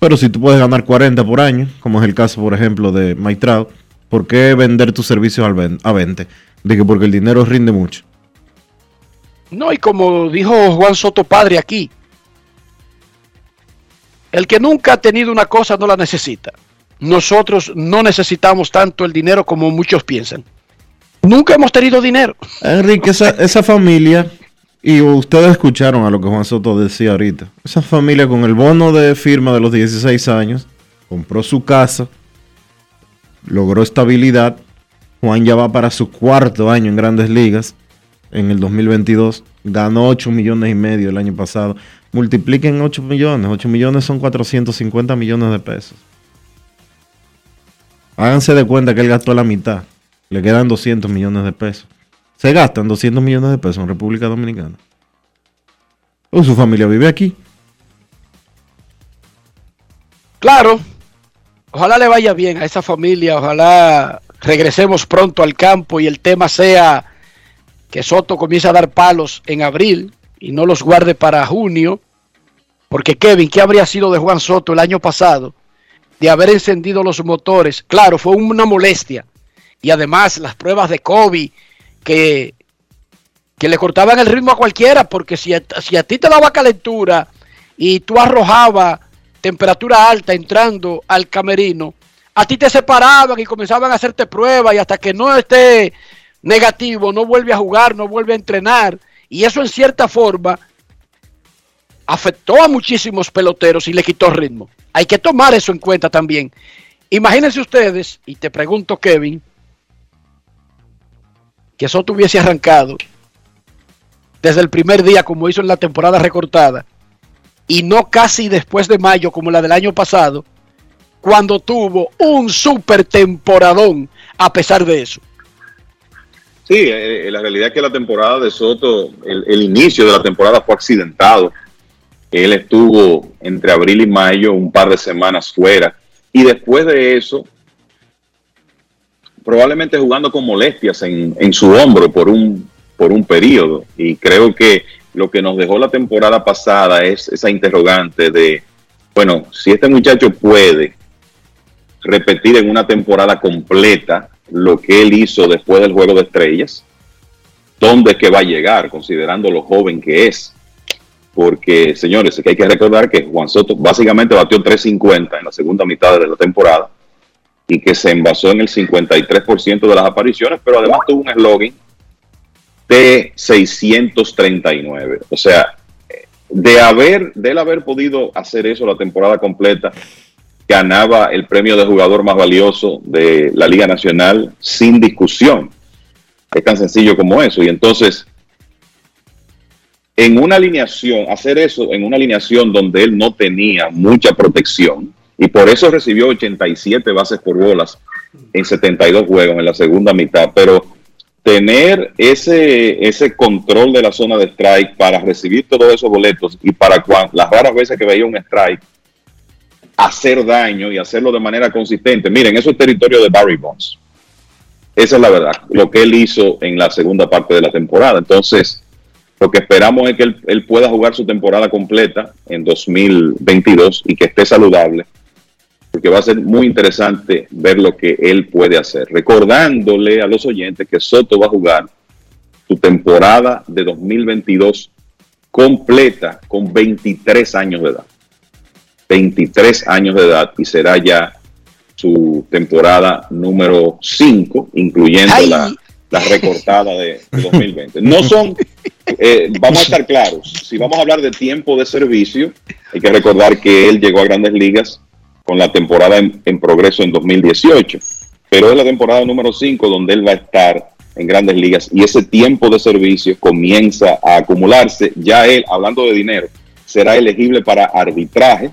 Pero si tú puedes ganar 40 por año, como es el caso, por ejemplo, de Mike ¿por qué vender tus servicios a 20? De que porque el dinero rinde mucho. No, y como dijo Juan Soto Padre aquí, el que nunca ha tenido una cosa no la necesita. Nosotros no necesitamos tanto el dinero como muchos piensan. Nunca hemos tenido dinero. Enrique, esa, esa familia, y ustedes escucharon a lo que Juan Soto decía ahorita, esa familia con el bono de firma de los 16 años, compró su casa, logró estabilidad. Juan ya va para su cuarto año en grandes ligas en el 2022. Ganó 8 millones y medio el año pasado. Multipliquen 8 millones. 8 millones son 450 millones de pesos. Háganse de cuenta que él gastó la mitad. Le quedan 200 millones de pesos. Se gastan 200 millones de pesos en República Dominicana. O su familia vive aquí. Claro. Ojalá le vaya bien a esa familia. Ojalá regresemos pronto al campo y el tema sea que Soto comience a dar palos en abril y no los guarde para junio, porque Kevin, ¿qué habría sido de Juan Soto el año pasado de haber encendido los motores? Claro, fue una molestia. Y además las pruebas de COVID que, que le cortaban el ritmo a cualquiera, porque si a, si a ti te daba calentura y tú arrojabas temperatura alta entrando al camerino, a ti te separaban y comenzaban a hacerte pruebas y hasta que no esté negativo, no vuelve a jugar, no vuelve a entrenar. Y eso en cierta forma afectó a muchísimos peloteros y le quitó ritmo. Hay que tomar eso en cuenta también. Imagínense ustedes, y te pregunto Kevin, que eso tuviese arrancado desde el primer día como hizo en la temporada recortada y no casi después de mayo como la del año pasado, cuando tuvo un super temporadón a pesar de eso. Sí, eh, eh, la realidad es que la temporada de Soto, el, inicio de la temporada fue accidentado. Él estuvo entre abril y mayo un par de semanas fuera y después de eso probablemente jugando con molestias en, su hombro por un, por un periodo. Y creo que lo que nos dejó la temporada pasada es esa interrogante de, bueno, si este muchacho puede repetir en una temporada completa lo que él hizo después del Juego de Estrellas, ¿dónde es que va a llegar, considerando lo joven que es? Porque, señores, es que hay que recordar que Juan Soto básicamente batió 3.50 en la segunda mitad de la temporada y que se envasó en el 53% de las apariciones, pero además tuvo un eslogan de 639. O sea, de haber, de él haber podido hacer eso la temporada completa, ganaba el premio de jugador más valioso de la Liga Nacional sin discusión. Es tan sencillo como eso. Y entonces, en una alineación, hacer eso en una alineación donde él no tenía mucha protección, y por eso recibió 87 bases por bolas en 72 juegos en la segunda mitad, pero tener ese, ese control de la zona de strike para recibir todos esos boletos y para cuando, las raras veces que veía un strike, hacer daño y hacerlo de manera consistente. Miren, eso es territorio de Barry Bonds. Esa es la verdad, lo que él hizo en la segunda parte de la temporada. Entonces, lo que esperamos es que él, él pueda jugar su temporada completa en 2022 y que esté saludable porque va a ser muy interesante ver lo que él puede hacer. Recordándole a los oyentes que Soto va a jugar su temporada de 2022 completa con 23 años de edad. 23 años de edad y será ya su temporada número 5, incluyendo la, la, recortada de, de <laughs> 2020. No son, eh, vamos a estar claros, si vamos a hablar de tiempo de servicio, hay que recordar que él llegó a grandes ligas con la temporada en, progreso en 2018. Pero es la temporada número 5 donde él va a estar en grandes ligas y ese tiempo de servicio comienza a acumularse. Ya él, hablando de dinero, será elegible para arbitraje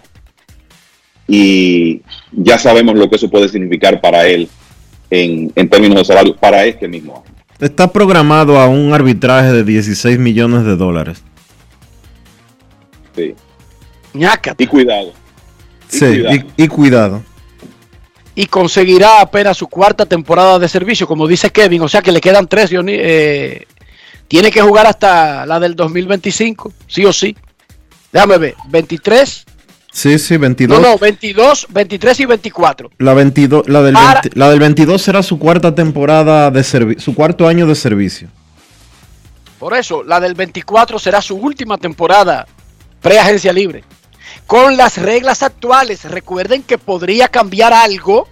y ya sabemos lo que eso puede significar para él en, en términos de salario para este mismo año. Está programado a un arbitraje de 16 millones de dólares. Sí. Y cuidado. Y sí, cuidado. Y, y, cuidado. Y conseguirá apenas su cuarta temporada de servicio, como dice Kevin, o sea que le quedan tres. Eh, tiene que jugar hasta la del 2025, sí o sí. Déjame ver, 23. Sí, sí, 22. No, no, 22, 23 y 24. La, 22, la, del, Para, 20, la del 22 será su cuarta temporada de servicio, su cuarto año de servicio. Por eso, la del 24 será su última temporada pre-agencia libre con las reglas actuales. Recuerden que podría cambiar algo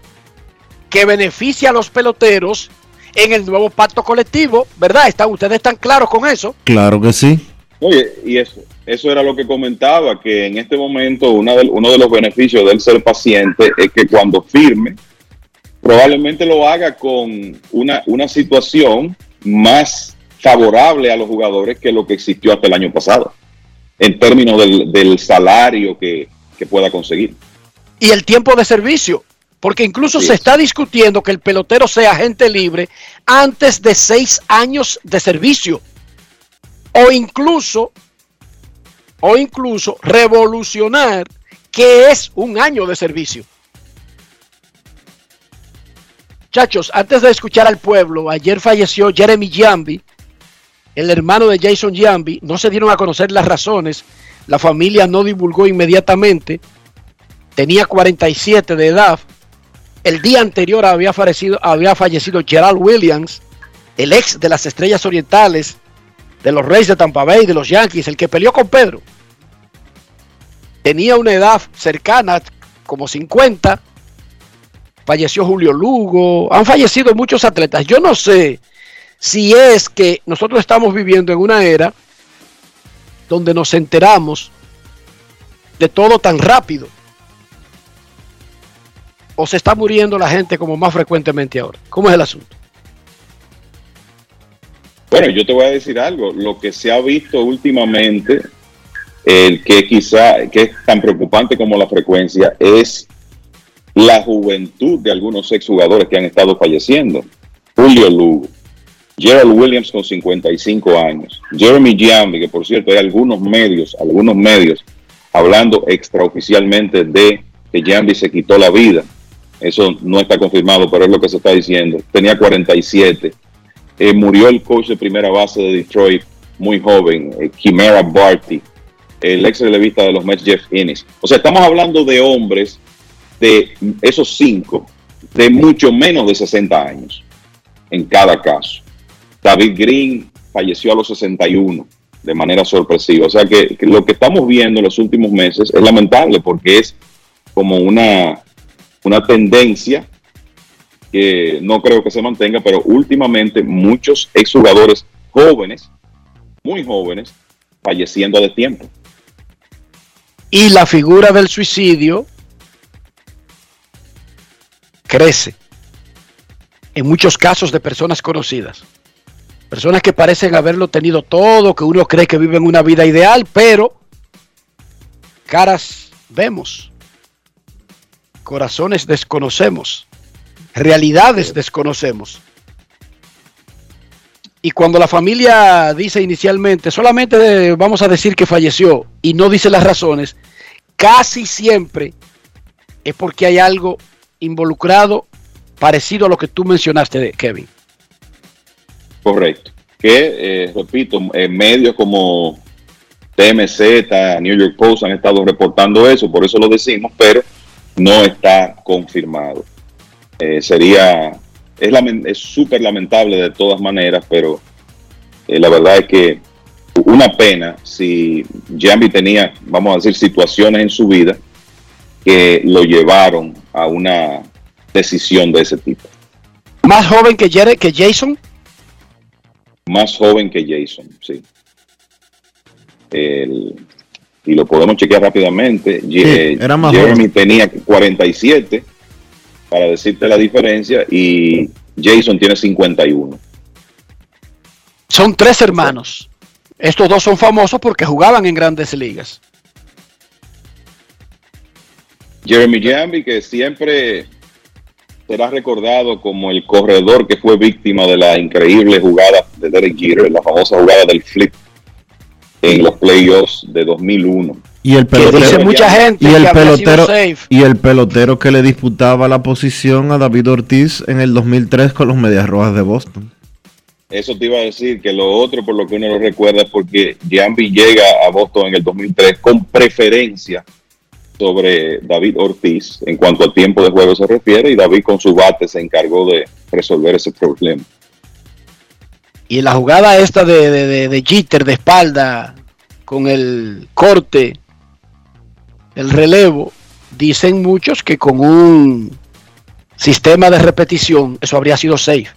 que beneficie a los peloteros en el nuevo pacto colectivo, ¿verdad? ¿Están, ¿Ustedes están claros con eso? Claro que sí. Oye, y eso, eso era lo que comentaba, que en este momento una de, uno de los beneficios del ser paciente es que cuando firme, probablemente lo haga con una, una situación más favorable a los jugadores que lo que existió hasta el año pasado en términos del, del salario que, que, pueda conseguir. Y el tiempo de servicio, porque incluso sí. se está discutiendo que el pelotero sea agente libre antes de seis años de servicio. O incluso, o incluso revolucionar que es un año de servicio. Muchachos, antes de escuchar al pueblo, ayer falleció Jeremy Jambi, el hermano de Jason Jambi, no se dieron a conocer las razones, la familia no divulgó inmediatamente, tenía 47 de edad, el día anterior había fallecido, había fallecido Gerald Williams, el ex de las Estrellas Orientales, de los Reyes de Tampa Bay, de los Yankees, el que peleó con Pedro. Tenía una edad cercana, como 50. Falleció Julio Lugo. Han fallecido muchos atletas. Yo no sé si es que nosotros estamos viviendo en una era donde nos enteramos de todo tan rápido. O se está muriendo la gente como más frecuentemente ahora. ¿Cómo es el asunto? Bueno, yo te voy a decir algo. Lo que se ha visto últimamente, el que quizá que es tan preocupante como la frecuencia, es la juventud de algunos exjugadores que han estado falleciendo. Julio Lugo, Gerald Williams con 55 años, Jeremy Giambi, que por cierto hay algunos medios, algunos medios hablando extraoficialmente de que Giambi se quitó la vida eso no está confirmado, pero es lo que se está diciendo. Tenía 47. Eh, murió el coach de primera base de Detroit, muy joven, eh, Chimera Barty, el ex relevista de los Mets, Jeff Innes. O sea, estamos hablando de hombres de esos cinco, de mucho menos de 60 años, en cada caso. David Green falleció a los 61 de manera sorpresiva. O sea que, que lo que estamos viendo en los últimos meses es lamentable porque es como una, una tendencia no creo que se mantenga, pero últimamente muchos exjugadores jóvenes, muy jóvenes, falleciendo de tiempo. Y la figura del suicidio crece en muchos casos de personas conocidas. Personas que parecen haberlo tenido todo, que uno cree que viven una vida ideal, pero caras vemos, corazones desconocemos, realidades desconocemos. Y cuando la familia dice inicialmente, solamente vamos a decir que falleció y no dice las razones, casi siempre es porque hay algo involucrado parecido a lo que tú mencionaste, Kevin. Correcto. Que, eh, repito, en medios como TMZ, New York Post han estado reportando eso, por eso lo decimos, pero no está confirmado. Eh, sería, es súper lamentable de todas maneras, pero eh, la verdad es que una pena si Jambi tenía, vamos a decir, situaciones en su vida que lo llevaron a una decisión de ese tipo. ¿Más joven que, que Jason? Más joven que Jason, sí. y lo podemos chequear rápidamente. Jeremy tenía 47, para decirte la diferencia, y Jason tiene 51. Son tres hermanos. Estos dos son famosos porque jugaban en grandes ligas. Jeremy Jambi, que siempre será recordado como el corredor que fue víctima de la increíble jugada de Derek Jeter, la famosa jugada del flip en los playoffs de 2001. Y el pelotero, mucha gente y el pelotero y el pelotero que le disputaba la posición a David Ortiz en el 2003 con los Medias Rojas de Boston. Eso te iba a decir que lo otro por lo que uno lo recuerda es porque Giambi llega a Boston en el 2003 con preferencia sobre David Ortiz en cuanto al tiempo de juego se refiere y David con su bate se encargó de resolver ese problema. Y la jugada esta de, de, de, Jeter de espalda con el corte, el relevo, dicen muchos que con un sistema de repetición eso habría sido safe.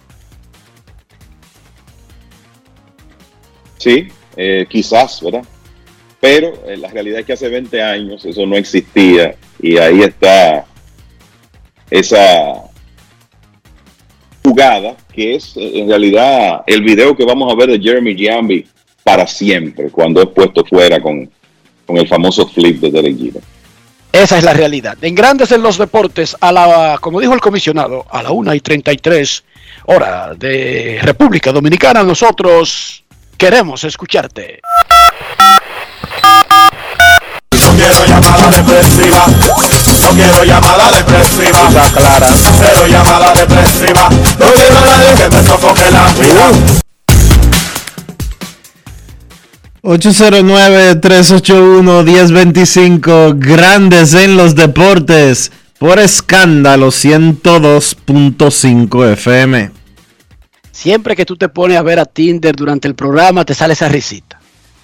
Sí, eh, quizás, ¿verdad? Pero eh, la realidad es que hace 20 años eso no existía y ahí está esa jugada que es eh, en realidad el video que vamos a ver de Jeremy Giambi para siempre cuando es puesto fuera con, con el famoso flip de Derek Jeter. Esa es la realidad. En Grandes en los Deportes, a la, como dijo el comisionado, a la 1 y 33 hora de República Dominicana, nosotros queremos escucharte. No quiero llamada depresiva. No quiero llamada depresiva. Está clara. Cero llamada depresiva. No quiero a nadie que me sofoque la vida. 809-381-1025, grandes en los deportes, por escándalo 102.5 FM. Siempre que tú te pones a ver a Tinder durante el programa, te sale esa risita.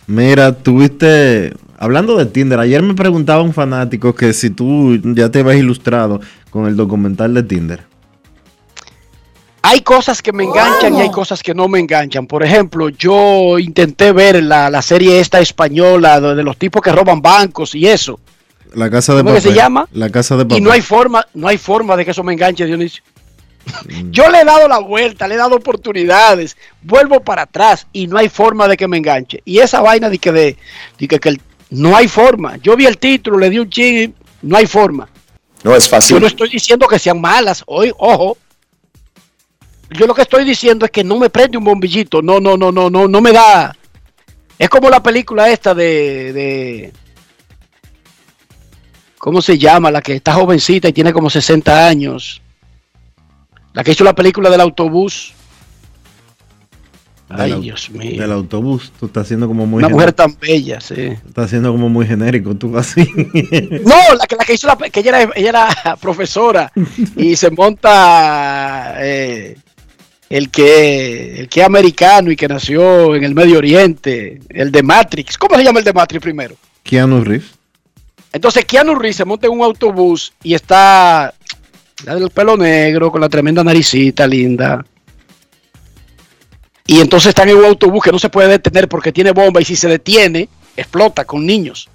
Mira, tuviste Hablando de Tinder, ayer me preguntaba un fanático que si tú ya te ves ilustrado con el documental de Tinder. Hay cosas que me enganchan y hay cosas que no me enganchan. Por ejemplo, yo intenté ver la, serie esta española de, los tipos que roban bancos y eso. La casa de ¿Cómo se llama? La casa de papel. Y no hay forma, no hay forma de que eso me enganche, Dionisio. Mm. Yo le he dado la vuelta, le he dado oportunidades, vuelvo para atrás y no hay forma de que me enganche. Y esa vaina de que, de, de que, que el no hay forma. Yo vi el título, le di un ching, no hay forma. No es fácil. Yo no estoy diciendo que sean malas. Hoy, ojo. Yo lo que estoy diciendo es que no me prende un bombillito. No, no, no, no, no, no me da. Es como la película esta de, de ¿Cómo se llama? La que está jovencita y tiene como 60 años. La que hizo la película del autobús. Ay, Del Dios mío. Del autobús. Tú estás haciendo como muy. Una mujer tan bella, sí. Estás haciendo como muy genérico, tú así. <laughs> No, la que, la que hizo la, que ella era, ella era <laughs> profesora y se monta eh, el que el que es americano y que nació en el Medio Oriente, el de Matrix. ¿Cómo se llama el de Matrix primero? Keanu Reeves. Entonces Keanu Reeves se monta en un autobús y está la del pelo negro con la tremenda naricita linda. Y entonces están en un autobús que no se puede detener porque tiene bomba y si se detiene explota con niños.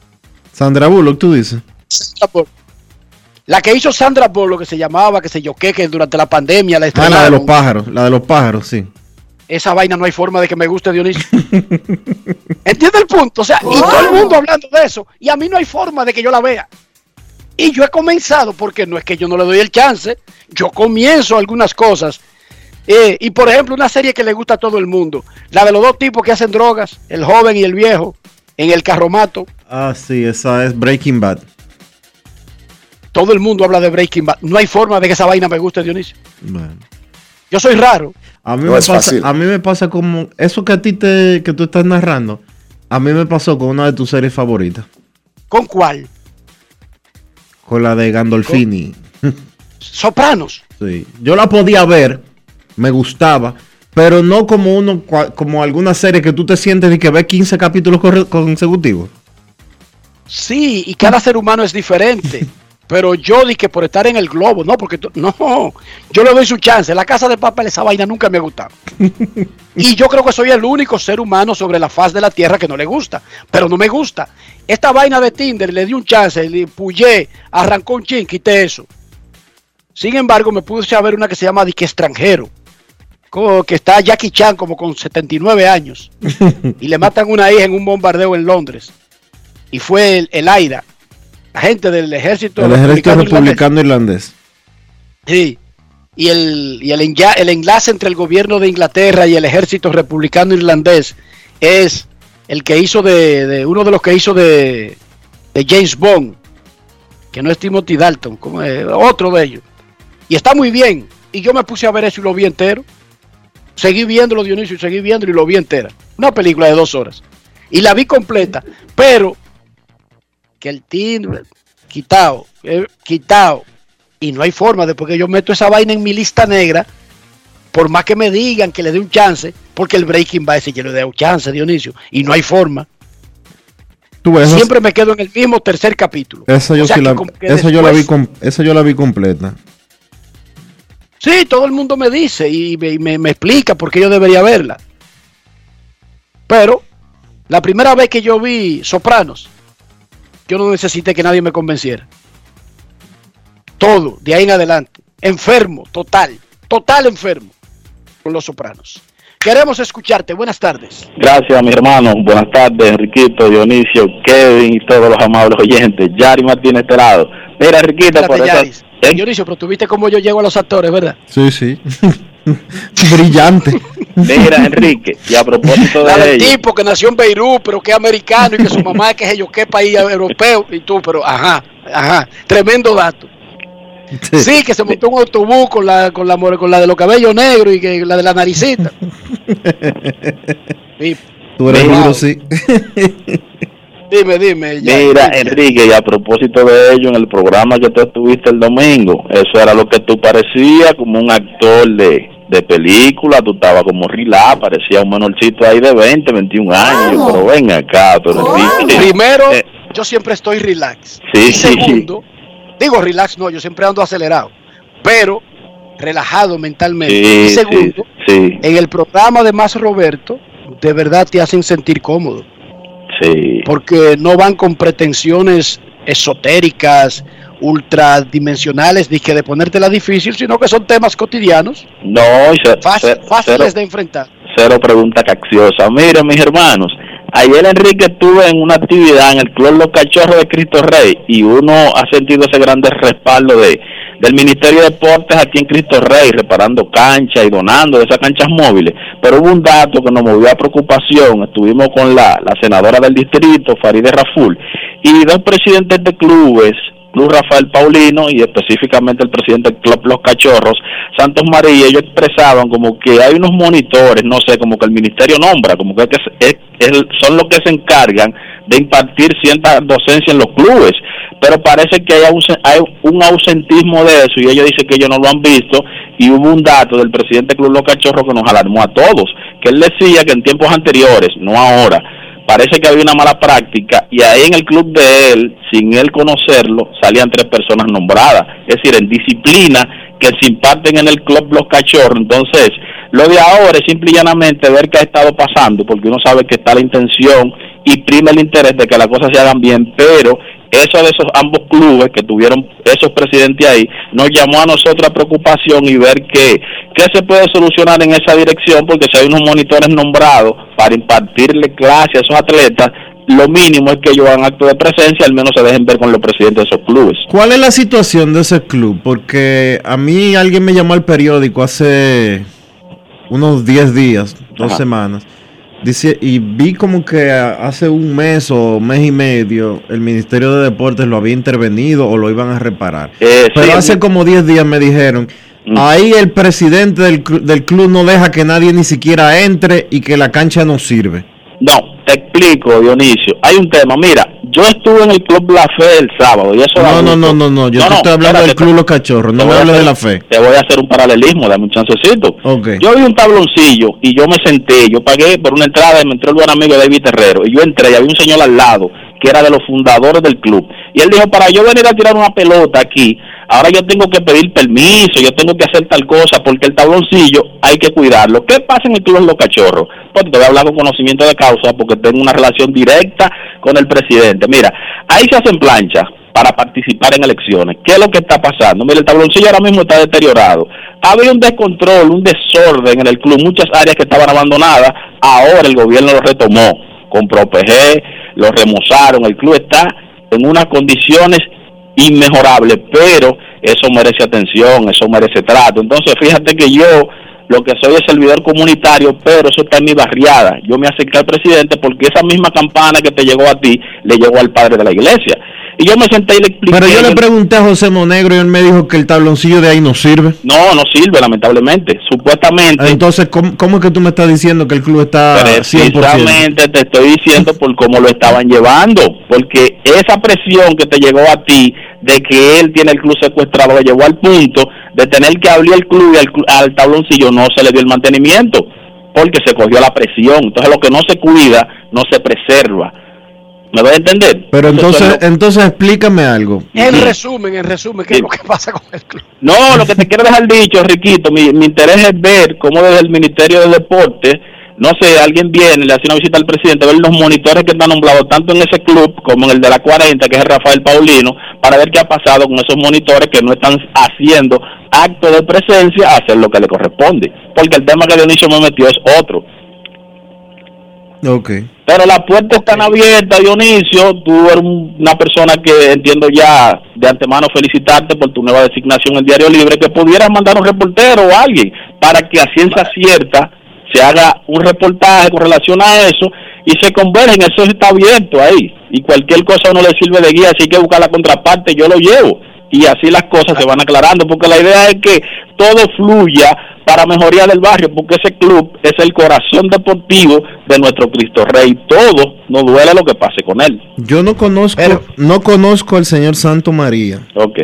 Sandra Bullock, tú dices. Sandra Bullock. La que hizo Sandra Bullock, que se llamaba, que se yo qué, que durante la pandemia la Ah, la de estrenaron. los pájaros. La de los pájaros, sí. Esa vaina no hay forma de que me guste, Dionisio. <laughs> ¿Entiende el punto? O sea, y todo el mundo hablando de eso. Y a mí no hay forma de que yo la vea. Y yo he comenzado, porque no es que yo no le doy el chance, yo comienzo algunas cosas. Eh, y por ejemplo, una serie que le gusta a todo el mundo, la de los dos tipos que hacen drogas, el joven y el viejo, en el carromato. Ah, sí, esa es Breaking Bad. Todo el mundo habla de Breaking Bad. No hay forma de que esa vaina me guste, Dionisio. Bueno. Yo soy raro. A mí, No me es pasa, fácil. a mí me pasa como eso que a ti te que tú estás narrando. A mí me pasó con una de tus series favoritas, ¿Con cuál? con la de Gandolfini. Sopranos. Sí. Yo la podía ver, me gustaba, pero no como uno como alguna serie que tú te sientes y que ves 15 capítulos consecutivos. Sí, y cada ser humano es diferente. <laughs> Pero yo di que por estar en el globo, no, porque <laughs> no, yo le doy su chance. La casa de papel, esa vaina nunca me ha gustado. <laughs> Y yo creo que soy el único ser humano sobre la faz de la tierra que no le gusta. Pero no me gusta. Esta vaina de Tinder le di un chance, le puyé, arrancó un chin, quité eso. Sin embargo, me puse a ver una que se llama Dique Extranjero. Que está Jackie Chan como con 79 años. <laughs> y le matan una hija en un bombardeo en Londres. Y fue el, la gente del ejército El ejército republicano irlandés. Sí. Y, el, y el, enlace entre el gobierno de Inglaterra y el ejército republicano irlandés es el que hizo de, de- uno de los que hizo de, de James Bond, que no es Timothy Dalton, como es, otro de ellos. Y está muy bien. Y yo me puse a ver eso y lo vi entero. Seguí viéndolo, Dionisio, y seguí viéndolo y lo vi entera. Una película de dos horas. Y la vi completa. Pero que el timbre quitado, eh, quitado. Y no hay forma, después que yo meto esa vaina en mi lista negra, por más que me digan que le dé un chance, porque el Breaking Bad ese yo le dé un chance, Dionisio, y no hay forma. Tú Siempre me quedo en el mismo tercer capítulo. esa yo, O sea sí que la, que yo vi yo la vi completa. Sí, todo el mundo me dice y me, me- me explica por qué yo debería verla. Pero la primera vez que yo vi Sopranos, yo no necesité que nadie me convenciera. Todo, de ahí en adelante. Enfermo, total, total enfermo con los Sopranos. Queremos escucharte. Buenas tardes. Gracias, mi hermano. Buenas tardes, Enriquito, Dionisio, Kevin y todos los amables oyentes. Yari Martínez este lado. Mira, Enriquito, por eso... Yaris. Dionisio, pero tú viste cómo yo llego a los actores, ¿verdad? Sí, sí. <laughs> <laughs> Brillante. Mira, Enrique, y a propósito de del ello, tipo que nació en Beirut, pero que es americano y que su <laughs> mamá es que es yo, qué país europeo, y tú, pero ajá, ajá, tremendo dato. Sí, que se montó un autobús con la, con la, con la de los cabellos negros y que la de la naricita. <laughs> Sí. Tú eres Wow. duro, sí. Dime, dime. ya. mira, Enrique, y a propósito de ello, en el programa que tú estuviste el domingo, eso era lo que tú parecías como un actor de, de película, tú estabas como relax, parecía un menorcito ahí de 20, 21 años, ¿Cómo? pero ven acá, pero. Primero, eh, yo siempre estoy relax. Sí, y sí, segundo, digo relax, no, yo siempre ando acelerado, pero relajado mentalmente. Sí, y segundo, sí, en el programa de Más Roberto, de verdad te hacen sentir cómodo. sí. porque no van con pretensiones esotéricas, ultradimensionales, ni que de ponértela difícil, sino que son temas cotidianos, No, y fácil- fáciles cero, de enfrentar. cero pregunta cacciosa. Miren, mis hermanos, ayer Enrique estuve en una actividad en el Club Los Cachorros de Cristo Rey y uno ha sentido ese grande respaldo de del Ministerio de Deportes aquí en Cristo Rey, reparando canchas y donando de esas canchas móviles. Pero hubo un dato que nos movió a preocupación. Estuvimos con la, la senadora del distrito, Faride Raful, y dos presidentes de clubes Club Rafael Paulino y específicamente el presidente Club Los Cachorros, Santos María, ellos expresaban como que hay unos monitores, no sé, como que el ministerio nombra, como que son los que se encargan de impartir cierta docencia en los clubes, pero parece que hay un, ausentismo de eso y ellos dicen que ellos no lo han visto y hubo un dato del presidente Club Los Cachorros que nos alarmó a todos, que él decía que en tiempos anteriores, no ahora, parece que había una mala práctica y ahí en el club de él, sin él conocerlo, salían tres personas nombradas. Es decir, en disciplina que se imparten en el club Los Cachorros. Entonces, lo de ahora es simple y llanamente ver qué ha estado pasando, porque uno sabe que está la intención y prima el interés de que las cosas se hagan bien, pero eso de esos ambos clubes que tuvieron esos presidentes ahí, nos llamó a nosotros a preocupación y ver qué, qué se puede solucionar en esa dirección, porque si hay unos monitores nombrados para impartirle clase a esos atletas, lo mínimo es que ellos hagan acto de presencia, al menos se dejen ver con los presidentes de esos clubes. ¿Cuál es la situación de ese club? Porque a mí alguien me llamó al periódico hace unos 10 días, dos semanas Dice, y vi como que hace un mes o mes y medio el Ministerio de Deportes lo había intervenido o lo iban a reparar. Eh, Pero hace como 10 días me dijeron, mm. ahí el presidente del, del club no deja que nadie ni siquiera entre y que la cancha no sirve. No, te explico, Dionisio. Hay un tema, mira, yo estuve en el Club La Fe el sábado y eso No, no, no, no, no, yo te estoy hablando del Club Los Cachorros, no me hables de La Fe. Te voy a hacer un paralelismo, dame un chancecito. Yo vi un tabloncillo y yo me senté, yo pagué por una entrada y me entró el buen amigo David Terrero y yo entré y había un señor al lado que era de los fundadores del club. Y él dijo, para yo venir a tirar una pelota aquí, ahora yo tengo que pedir permiso, yo tengo que hacer tal cosa, porque el tabloncillo hay que cuidarlo. ¿Qué pasa en el club los cachorros? Porque te voy a hablar con conocimiento de causa, porque tengo una relación directa con el presidente. Mira, ahí se hacen planchas para participar en elecciones. ¿Qué es lo que está pasando? Mira, el tabloncillo ahora mismo está deteriorado. Había un descontrol, un desorden en el club, muchas áreas que estaban abandonadas, ahora el gobierno lo retomó, con ProPG, lo remozaron, el club está en unas condiciones inmejorables, pero eso merece atención, eso merece trato. Entonces, fíjate que yo lo que soy es servidor comunitario, pero eso está en mi barriada. Yo me acerqué al presidente porque esa misma campana que te llegó a ti le llegó al padre de la iglesia. Y yo me senté y le expliqué. Pero yo le pregunté a José Monegro y él me dijo que el tabloncillo de ahí no sirve. No, no sirve, lamentablemente. Supuestamente. Entonces, ¿cómo, es que tú me estás diciendo que el club está Precisamente te estoy diciendo por cómo lo estaban llevando. Porque esa presión que te llegó a ti de que él tiene el club secuestrado lo llevó al punto de tener que abrir el club y al, al tabloncillo no se le dio el mantenimiento porque se cogió la presión. Entonces, lo que no se cuida no se preserva. ¿Me voy a entender? Pero entonces, entonces, explícame algo. En resumen, en resumen, ¿qué es lo que pasa con el club? No, lo que te quiero dejar dicho, Riquito, mi, mi interés es ver cómo desde el Ministerio de Deportes, no sé, alguien viene, le hace una visita al presidente, ver los monitores que están nombrados tanto en ese club como en el de la 40, que es Rafael Paulino, para ver qué ha pasado con esos monitores que no están haciendo acto de presencia a hacer lo que le corresponde. Porque el tema que Dionisio me metió es otro Okay. Pero las puertas están abiertas, Dionisio. Tú eres una persona que entiendo ya de antemano felicitarte por tu nueva designación en Diario Libre, que pudieras mandar un reportero o alguien para que a ciencia cierta se haga un reportaje con relación a eso y se convergen. Eso está abierto ahí. Y cualquier cosa no le sirve de guía, así que buscar la contraparte, yo lo llevo. Y así las cosas se van aclarando, porque la idea es que todo fluya para mejoría del barrio, porque ese club es el corazón deportivo de nuestro Cristo Rey. Todo no duele lo que pase con él. Yo no conozco, no conozco al señor Santo María. Ok.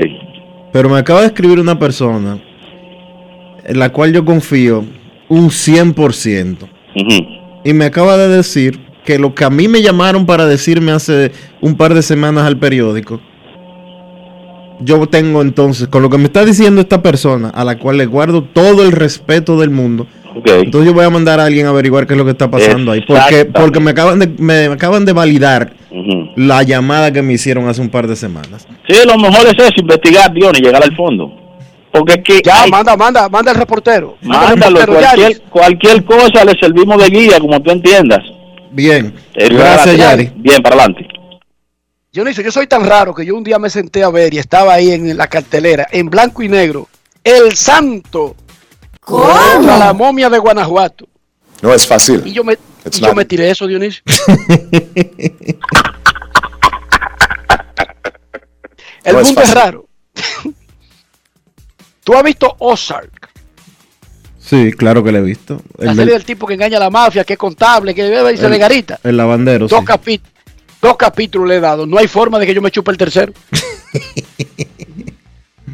Pero me acaba de escribir una persona en la cual yo confío un 100%. Y me acaba de decir que lo que a mí me llamaron para decirme hace un par de semanas al periódico, yo tengo entonces, con lo que me está diciendo esta persona, a la cual le guardo todo el respeto del mundo, entonces yo voy a mandar a alguien a averiguar qué es lo que está pasando ahí. Porque, porque me acaban de, me acaban de validar la llamada que me hicieron hace un par de semanas. Sí, lo mejor es eso, investigar, Dios, y llegar al fondo. Porque que ya, manda, manda, manda el reportero. Mándalo, cualquier, cualquier cosa le servimos de guía, como tú entiendas. Bien. Gracias, Yari. Bien, para adelante. Yo no yo soy tan raro que yo un día me senté a ver y estaba ahí en la cartelera, en blanco y negro, El Santo ¿Cómo? la momia de Guanajuato. No es fácil. Y yo me, y yo me tiré eso, Dionisio. <laughs> El No es mundo es, raro. <laughs> Tú has visto Ozark, Sí, claro que lo he visto. la El, serie del- del tipo que engaña a la mafia, que es contable, que bebe y se le garita. el lavandero. Dos, sí. capi- dos capítulos le he dado. No hay forma de que yo me chupe el tercero. <laughs>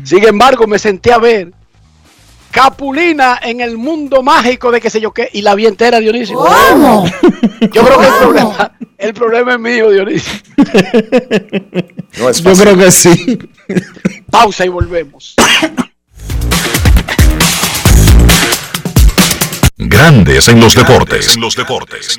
Sin embargo, me senté a ver Capulina en el mundo mágico de qué sé yo qué y la vi entera, Dionisio. ¿Cómo? Yo creo que el problema, el problema es mío, Dionisio. <laughs> No es Yo creo que sí. Pausa y volvemos. Grandes en los deportes. los deportes.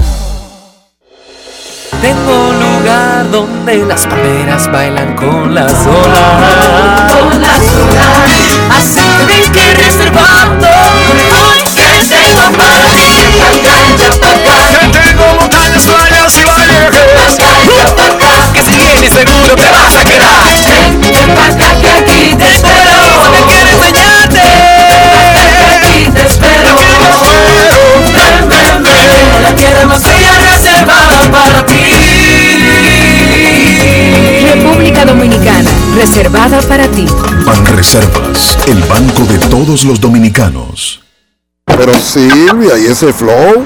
Tengo un lugar donde las palmeras bailan con las olas. Con las olas. Así que reservando. Hoy que tengo para ti. Pacaya, pacaya. Que tengo montañas, playas y valles. Pacaya, pacaya. Que si vienes seguro te vas a quedar. Ven pa' República Dominicana, reservada para ti. Ban Reservas, el banco de todos los dominicanos. Pero Silvia, ¿y ese flow?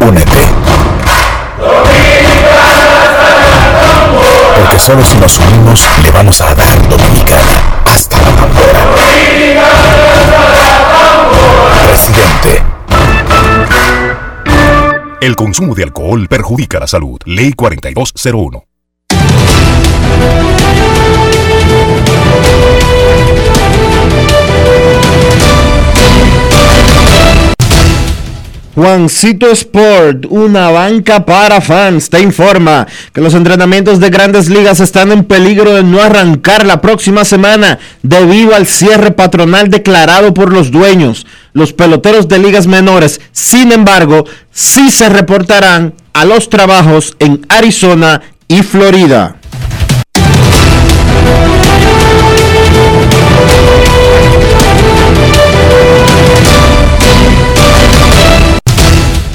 Únete. Porque solo si nos unimos le vamos a dar dominicana hasta la bandera. Presidente. El consumo de alcohol perjudica la salud. Ley 4201. Juancito Sport, una banca para fans, te informa que los entrenamientos de grandes ligas están en peligro de no arrancar la próxima semana debido al cierre patronal declarado por los dueños. Los peloteros de ligas menores, sin embargo, sí se reportarán a los trabajos en Arizona y Florida.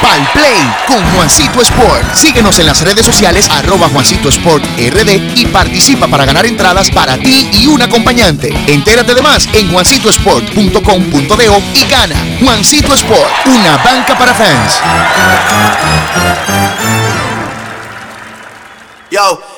Pal Play con Juancito Sport. Síguenos en las redes sociales arroba Juancito Sport RD y participa para ganar entradas para ti y un acompañante. Entérate de más en juancitosport.com.de y gana. Juancito Sport, una banca para fans. Yo,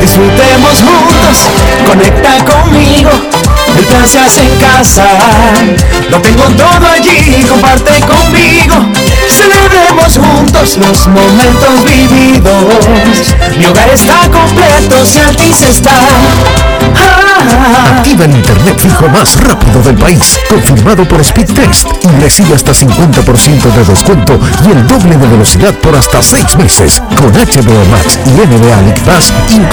Disfrutemos juntos, conecta conmigo. El plan se hace en casa. Lo tengo todo allí, comparte conmigo. Celebremos juntos los momentos vividos. Mi hogar está completo si Altis está. Activa el internet fijo más rápido del país, confirmado por Speedtest y recibe hasta 50% de descuento y el doble de velocidad por hasta 6 meses con HBO Max y NBA League Pass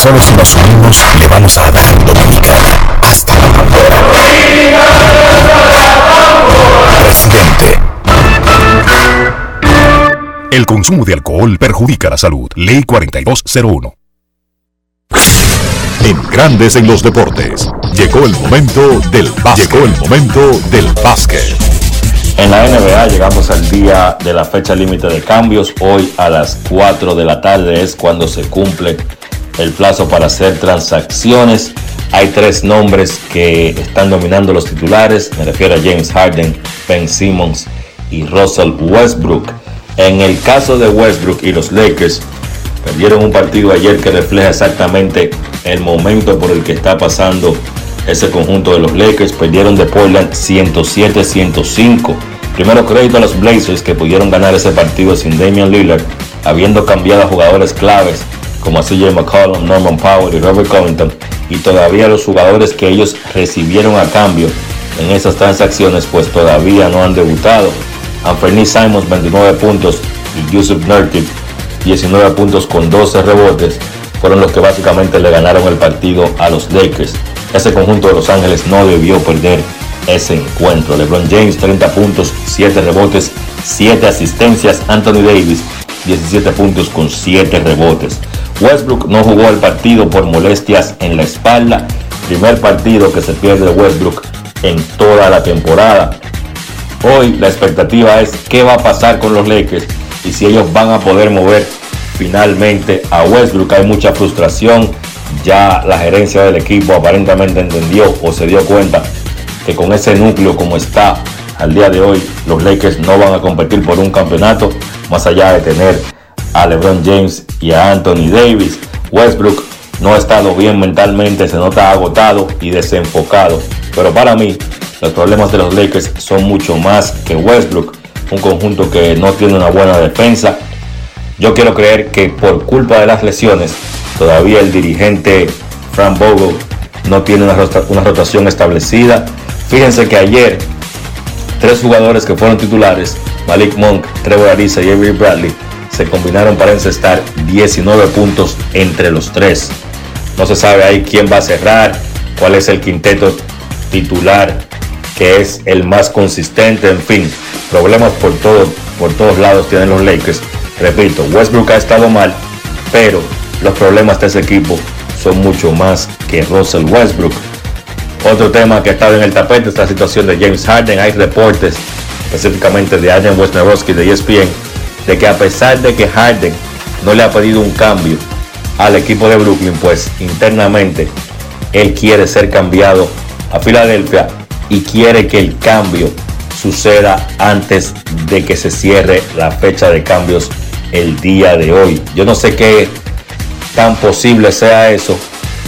Solo si nos unimos le vamos a dar Dominicana hasta la bandera. Presidente. El consumo de alcohol perjudica la salud. Ley 4201. En Grandes en los Deportes. Llegó el momento del básquet. Llegó el momento del básquet. En la NBA llegamos al día de la fecha límite de cambios. Hoy a las 4 de la tarde es cuando se cumple el plazo para hacer transacciones. Hay tres nombres que están dominando los titulares. Me refiero a James Harden, Ben Simmons y Russell Westbrook. En el caso de Westbrook y los Lakers, perdieron un partido ayer que refleja exactamente el momento por el que está pasando ese conjunto de los Lakers. Perdieron de Portland 107-105. Primero crédito a los Blazers que pudieron ganar ese partido sin Damian Lillard, habiendo cambiado a jugadores claves como CJ McCollum, Norman Powell y Robert Covington, y todavía los jugadores que ellos recibieron a cambio en esas transacciones, pues todavía no han debutado. Anthony Simons 29 puntos y Yusuf Nurkic 19 puntos con 12 rebotes fueron los que básicamente le ganaron el partido a los Lakers. Ese conjunto de Los Ángeles no debió perder ese encuentro. LeBron James 30 puntos, 7 rebotes, 7 asistencias. Anthony Davis 17 puntos con 7 rebotes. Westbrook no jugó el partido por molestias en la espalda. Primer partido que se pierde Westbrook en toda la temporada. Hoy la expectativa es qué va a pasar con los Lakers y si ellos van a poder mover finalmente a Westbrook. Hay mucha frustración. Ya la gerencia del equipo aparentemente entendió o se dio cuenta que con ese núcleo como está al día de hoy, los Lakers no van a competir por un campeonato más allá de tener a LeBron James y a Anthony Davis. Westbrook no ha estado bien mentalmente, se nota agotado y desenfocado. Pero para mí, los problemas de los Lakers son mucho más que Westbrook, un conjunto que no tiene una buena defensa. Yo quiero creer que por culpa de las lesiones, todavía el dirigente Frank Vogel no tiene una rotación establecida. Fíjense que ayer, tres jugadores que fueron titulares, Malik Monk, Trevor Ariza y Avery Bradley, se combinaron para encestar 19 puntos entre los tres. No se sabe ahí quién va a cerrar, cuál es el quinteto titular que es el más consistente, en fin, problemas por, todo, por todos lados tienen los Lakers. Repito, Westbrook ha estado mal, pero los problemas de ese equipo son mucho más que Russell Westbrook. Otro tema que ha en el tapete es la situación de James Harden. Hay reportes específicamente de Adrian Wojnarowski de ESPN, de que a pesar de que Harden no le ha pedido un cambio al equipo de Brooklyn, pues internamente él quiere ser cambiado a Filadelfia y quiere que el cambio suceda antes de que se cierre la fecha de cambios el día de hoy. Yo no sé qué tan posible sea eso.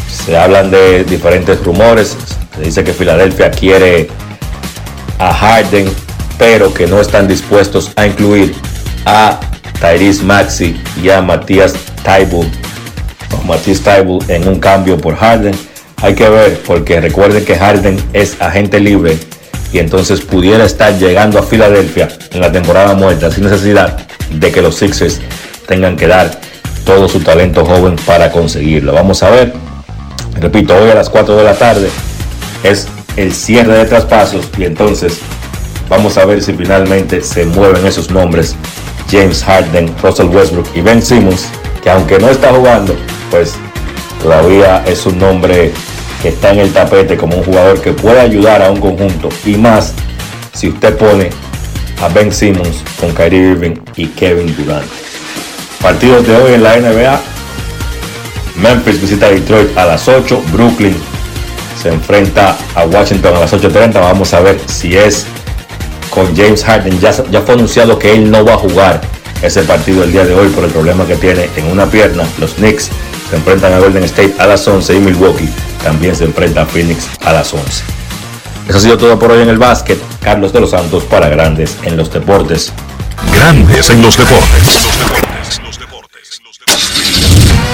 Se hablan de diferentes rumores. Se dice que Filadelfia quiere a Harden, pero que no están dispuestos a incluir a Tyrese Maxi y a Matías Taibull, Matías en un cambio por Harden. Hay que ver, porque recuerden que Harden es agente libre y entonces pudiera estar llegando a Filadelfia en la temporada muerta sin necesidad de que los Sixers tengan que dar todo su talento joven para conseguirlo. Vamos a ver. Repito, hoy a las 4 de la tarde es el cierre de traspasos y entonces vamos a ver si finalmente se mueven esos nombres. James Harden, Russell Westbrook y Ben Simmons, que aunque no está jugando, pues todavía es un nombre que está en el tapete como un jugador que puede ayudar a un conjunto y más si usted pone a Ben Simmons con Kyrie Irving y Kevin Durant. Partidos de hoy en la NBA. Memphis visita Detroit a las 8. Brooklyn se enfrenta a Washington a las 8.30. Vamos a ver si es con James Harden. Ya, ya fue anunciado que él no va a jugar ese partido el día de hoy por el problema que tiene en una pierna. Los Knicks se enfrentan a Golden State a las 11 y Milwaukee también se enfrenta a Phoenix a las 11. Eso ha sido todo por hoy en el básquet. Carlos de los Santos para Grandes en los Deportes. Grandes en los deportes.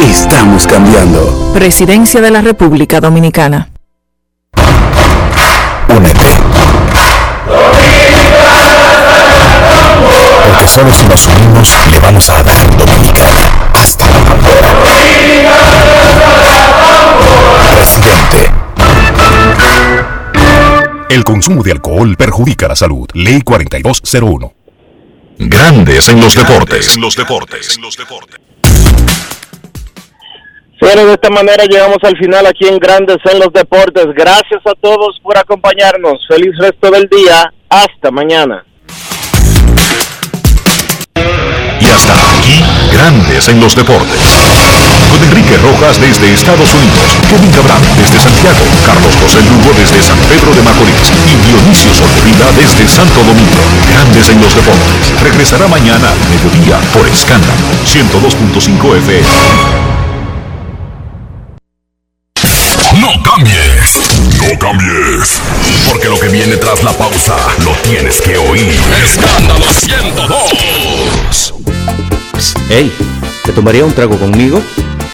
Estamos cambiando. Presidencia de la República Dominicana. Únete. Porque solo si nos unimos le vamos a dar Dominicana hasta la bandera. Presidente. El consumo de alcohol perjudica la salud. Ley 4201. Grandes en los deportes. En los deportes. Bueno, de esta manera llegamos al final aquí en Grandes en los Deportes. Gracias a todos por acompañarnos. Feliz resto del día. Hasta mañana. Y hasta aquí, Grandes en los deportes. Con Enrique Rojas desde Estados Unidos, Kevin Cabral desde Santiago, Carlos José Lugo desde San Pedro de Macorís y Dionisio Solterida desde Santo Domingo. Grandes en los deportes. Regresará mañana al mediodía por Escándalo 102.5 FM. No cambies. No cambies. Porque lo que viene tras la pausa lo tienes que oír. Escándalo 102. Hey, ¿te tomaría un trago conmigo?